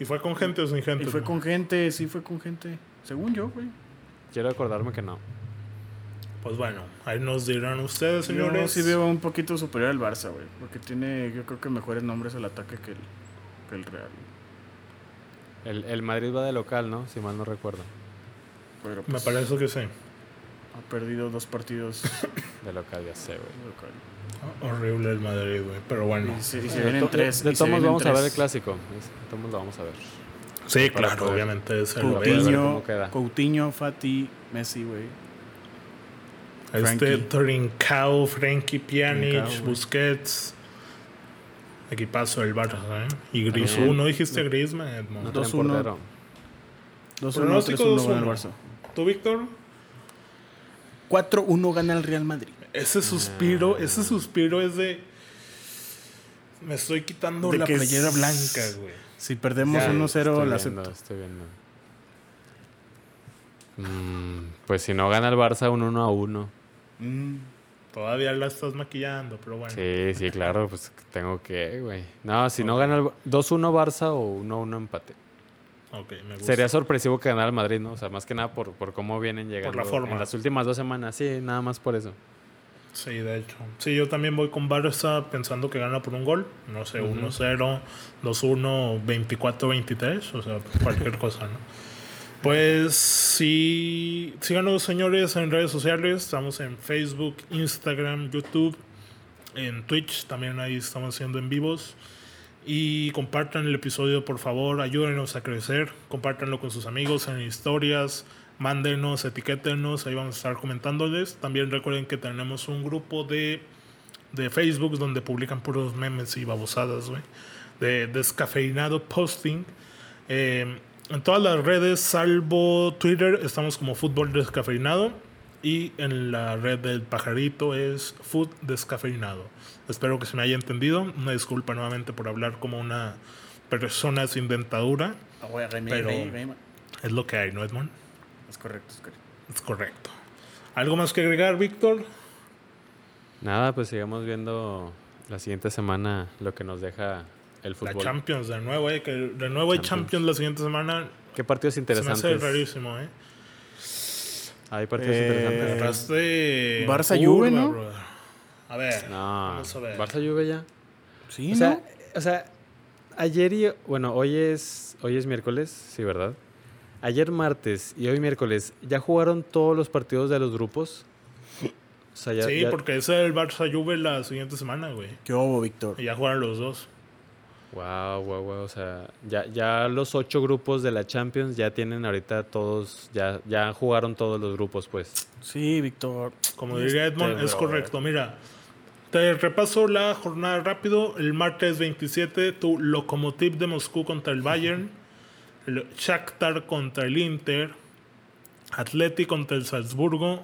¿Y fue con gente o sin gente? Y fue no? con gente, sí fue con gente. Según yo, güey. Quiero acordarme que no. Pues bueno, ahí nos dirán ustedes, señores. Yo sí veo un poquito superior al Barça, güey. Porque tiene, yo creo que mejores nombres al ataque que el, que el Real. El, el Madrid va de local, ¿no? Si mal no recuerdo. Pero Me pues, parece que sí. ha perdido dos partidos <coughs> De local, ya sé, güey. local. Horrible el Madrid, güey. Pero bueno. Y se, y se De vienen tres. De se todos vamos a ver el tres. clásico. De todos lo vamos a ver. Sí, claro, poder- obviamente es el Coutinho. Coutinho, Fati, Messi, güey. Este Frankie. Trincao, Frenkie, Pjanic, Trincao. Busquets. Equipazo del Barça, ¿eh? Y Grisú, También. ¿no dijiste Griezmann? No Dos, traen uno. portero. 2-1, Pronóstico 3-1 gana el 2-1. Barça. ¿Tú, Víctor? 4-1 gana el Real Madrid. Ese suspiro, ese suspiro es de... Me estoy quitando De la playera blanca, güey. Si perdemos Ya, 1-0, estoy la viendo, acepto. Estoy viendo. Mm, pues si no gana el Barça, un 1 a 1. Mm, Todavía la estás maquillando, pero bueno. Sí, sí, claro, pues tengo que, güey. No, si no gana el 2-1 Barça o 1-1 empate. Ok, me gusta. Sería sorpresivo que ganara el Madrid, ¿no? O sea, más que nada por, por cómo vienen llegando la forma. en las últimas dos semanas. Sí, nada más por eso. Sí, de hecho. Sí, yo también voy con Barça pensando que gana por un gol. No sé, 1-0, 2-1, 24-23. O sea, cualquier <laughs> cosa, ¿no? Pues sí, síganos señores en redes sociales. Estamos en Facebook, Instagram, YouTube, en Twitch. También ahí estamos haciendo en vivos. Y compartan el episodio, por favor. Ayúdenos a crecer. Compártanlo con sus amigos en historias. Mándenos, etiquétenos. Ahí vamos a estar comentándoles. También recuerden que tenemos un grupo de, de Facebook donde publican puros memes y babosadas, güey. De descafeinado posting. Eh, en todas las redes, salvo Twitter, estamos como Fútbol Descafeinado. Y en la red del pajarito es Food Descafeinado. Espero que se me haya entendido. Una disculpa nuevamente por hablar como una persona sin dentadura. Pero- Es lo que hay, ¿no, Edmond? Es correcto, es correcto. Es correcto. ¿Algo más que agregar, Víctor? Nada, pues sigamos viendo la siguiente semana lo que nos deja el La fútbol. Champions, de nuevo, ¿eh? Que de nuevo hay Champions. Champions la siguiente semana. ¿Qué partidos Se me hace interesantes? rarísimo, ¿eh? Hay partidos Eh, interesantes. Barça Juve, ¿no? A ver. No, Vamos a ver. Barça Juve ya. Sí, O sea, o sea, ayer y bueno, hoy es hoy es miércoles, sí, ¿verdad? Ayer martes y hoy miércoles ya jugaron todos los partidos de los grupos. O sea, ya, sí, ya- porque es el Barça Juve la siguiente semana, güey. ¿Qué hubo, Víctor? Y ya jugaron los dos. Wow, wow, wow, o sea, ya, ya los ocho grupos de la Champions ya tienen ahorita todos, ya, ya jugaron todos los grupos, pues. Sí, Víctor. Como diría Edmond, Este, es bro. correcto. Mira, te repaso la jornada rápido. El martes 27, tu Lokomotiv de Moscú contra el Bayern. El Shakhtar contra el Inter. Atleti contra el Salzburgo.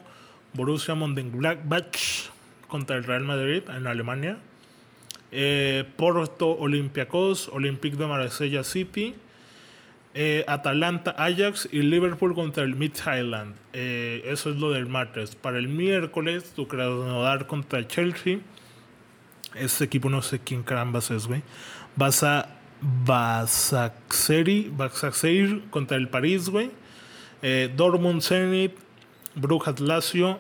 Borussia Mönchengladbach contra el Real Madrid en Alemania. Eh, Porto Olympiacos, Olympique de Marsella City. Eh, Atalanta, Ajax y Liverpool contra el Midtjylland. Eh, eso es lo del martes. Para el miércoles, tu Krasnodar contra el Chelsea. Ese equipo no sé quién carambas es, güey. Vas a Basaksehir contra el París, güey. Eh, Dortmund Zenit, Brujas Lazio,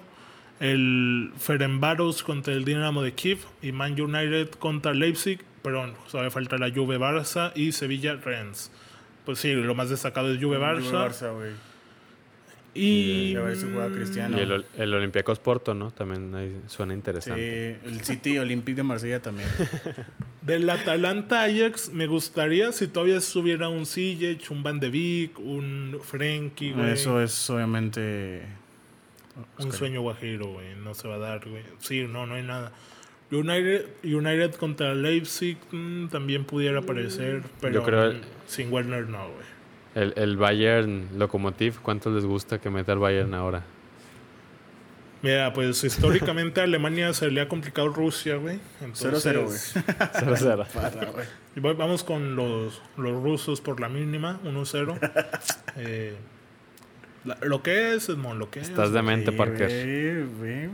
el Ferenbaros contra el Dinamo de Kiev y Man United contra Leipzig, perdón, todavía falta la Juve Barça y Sevilla Rennes. Pues sí, lo más destacado es Juve Barça. Juve, Barça. Y Y a ver si juega Cristiano. Y el, el Olympiacos Porto, ¿no? También ahí suena Sí, interesante. el City Olympique de Marsella también. <laughs> del Atalanta Ajax me gustaría si todavía estuviera un Ziyech, un Van de Beek, un Frenkie, güey. Eso es obviamente. Un sueño guajiro, güey. No se va a dar, güey. Sí, no, no hay nada. United, United contra Leipzig mm, también pudiera aparecer, pero creo el- sin Werner no, güey. El, el Bayern Lokomotiv, ¿cuánto les gusta que meta el Bayern ahora? Mira, pues <laughs> históricamente a Alemania se le ha complicado Rusia, güey. 0-0, Entonces, 0-0. <laughs> Para, güey. y va- Vamos con los, los rusos por la mínima, 1-0. <laughs> Eh, lo que es, Edmond, lo que es. Estás demente, Sí, Parker. güey, güey.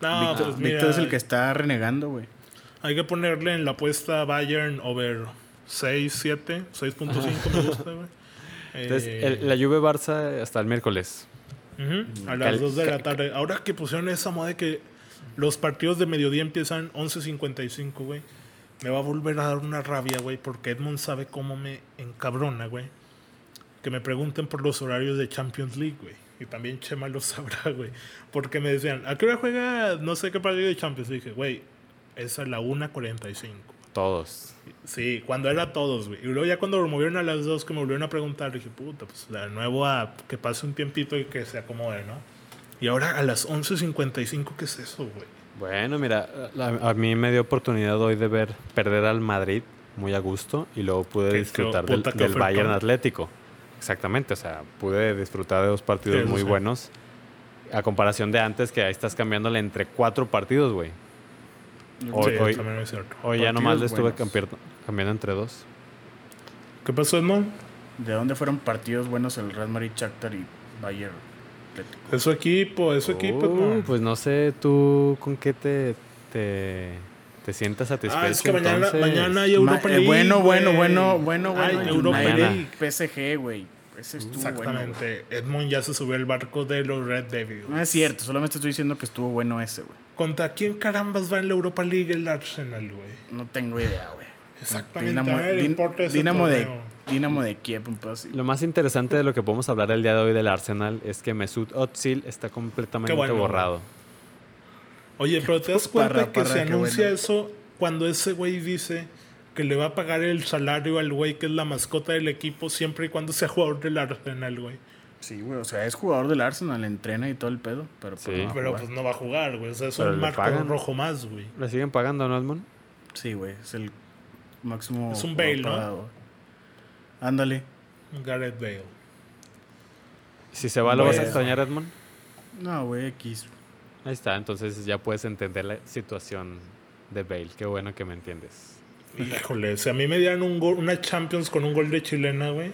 No, Víctor, pues mira, Víctor es el que está renegando, güey. Hay que ponerle en la apuesta Bayern over 6, 7, 6.5 me gusta, güey. Entonces, Eh, el- la Juve Barça hasta el miércoles. a las 2 de la tarde. Ahora que pusieron esa moda de que los partidos de mediodía empiezan 11.55, güey. Me va a volver a dar una rabia, güey, porque Edmond sabe cómo me encabrona, güey. Que me pregunten por los horarios de Champions League, güey. Y también Chema lo <laughs> sabrá, güey. Porque me decían, ¿a qué hora juega no sé qué partido de Champions? League? dije, güey, es a la 1.45. Todos. Sí, cuando era todos, güey. Y luego ya cuando lo movieron a las dos, que me volvieron a preguntar, dije, puta, pues de nuevo a que pase un tiempito y que se acomode, ¿no? Y ahora a las 11.55, ¿qué es eso, güey? Bueno, mira, a mí me dio oportunidad hoy de ver perder al Madrid muy a gusto y luego pude disfrutar del, puta del. Bayern Atlético. Exactamente, o sea, pude disfrutar de dos partidos Sí, muy sí. buenos. A comparación de antes, que ahí estás cambiándole entre cuatro partidos, güey. Hoy- sí, hoy- también es cierto. Hoy ya nomás le estuve cambiando, cambiando entre dos. ¿Qué pasó, Edmond? ¿De dónde fueron partidos buenos el Real Madrid, Shakhtar y Bayern? Es su equipo, es su equipo, Uh, Edmond. pues no sé tú con qué te, te, te sientas satisfecho. ah, es que mañana, entonces. mañana hay Ma- Europa eh, bueno, bueno, bueno, bueno, bueno. Hay Europa League. PSG, güey. Ese estuvo bueno. Exactamente. Edmond ya se subió al barco de los Red Devils. No es cierto, solamente estoy diciendo que estuvo bueno ese, güey. ¿Contra quién carambas va en la Europa League el Arsenal, güey? No tengo idea, güey. Exactamente. Dinamo, Din- Dinamo de. Dinamo de Kiev, un así. Lo más interesante de lo que podemos hablar el día de hoy del Arsenal es que Mesut Özil está completamente bueno. borrado. Oye, pero te das cuenta Parra, que parra, se anuncia bueno. eso cuando ese güey dice que le va a pagar el salario al güey que es la mascota del equipo siempre y cuando sea jugador del Arsenal, güey. Sí, güey, o sea, es jugador del Arsenal, entrena y todo el pedo, pero pues Sí. no va a Pero jugar. pues no va a jugar, güey. O sea, es Pero un marco pagan. rojo más, güey. ¿Le siguen pagando, no, Edmond? Sí, güey, es el máximo. Es un Bale, ¿no? pagado. Ándale. Gareth Bale. Si se va, ¿lo vas a extrañar, Edmond? No, güey, X. Ahí está, entonces ya puedes entender la situación de Bale. Qué bueno que me entiendes. Híjole, si a mí me dieran un gol, una Champions con un gol de chilena, güey.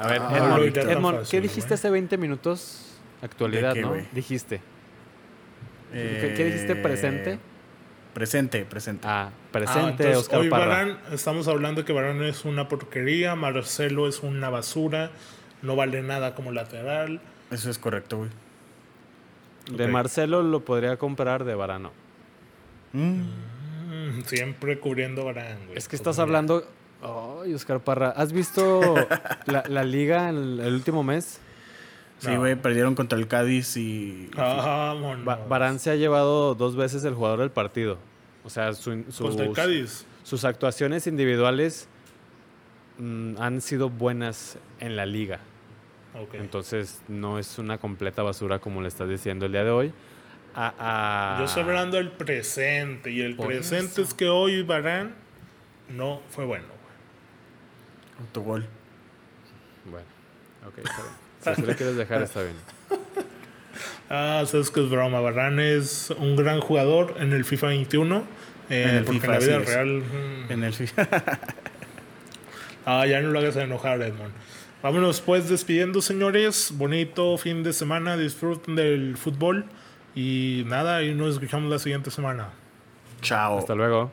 A ver, Ah, Edmond, fácil, ¿qué dijiste güey. hace 20 minutos? Actualidad, qué, ¿no? güey? Dijiste. ¿Qué- qué dijiste, presente? Eh, Presente, presente. Ah, Ah, presente, entonces, Oscar hoy Parra. Varane, estamos hablando que Varane es una porquería, Marcelo es una basura, no vale nada como lateral. Eso es correcto, güey. De. Marcelo lo podría comprar de Varano. Mm. Mm, siempre cubriendo Varane, güey. Es que estás hablando. Ay, Oscar Parra. ¿Has visto <laughs> la, la liga en el, el último mes? Sí, No. güey, perdieron contra el Cádiz y. Ah, vámonos. Va- Varane se ha llevado dos veces el jugador del partido. O sea, su- sus, Contra el Cádiz. sus actuaciones individuales mm, han sido buenas en la liga. Entonces no es una completa basura como le estás diciendo el día de hoy. A- a- Yo estoy hablando del presente. Y el Por presente es que hoy Varane no fue bueno. Autogol. Bueno, ok, está bien. Si así lo quieres dejar, está bien. Ah, sabes que es broma. Varane es un gran jugador en el FIFA 21. eh, En el porque FIFA, en la vida real. mm, En el <laughs> Ah, ya no lo hagas enojar, Edmond. Vámonos pues despidiendo, señores. Bonito fin de semana. Disfruten del fútbol. Y nada, y nos escuchamos la siguiente semana. Chao. Hasta luego.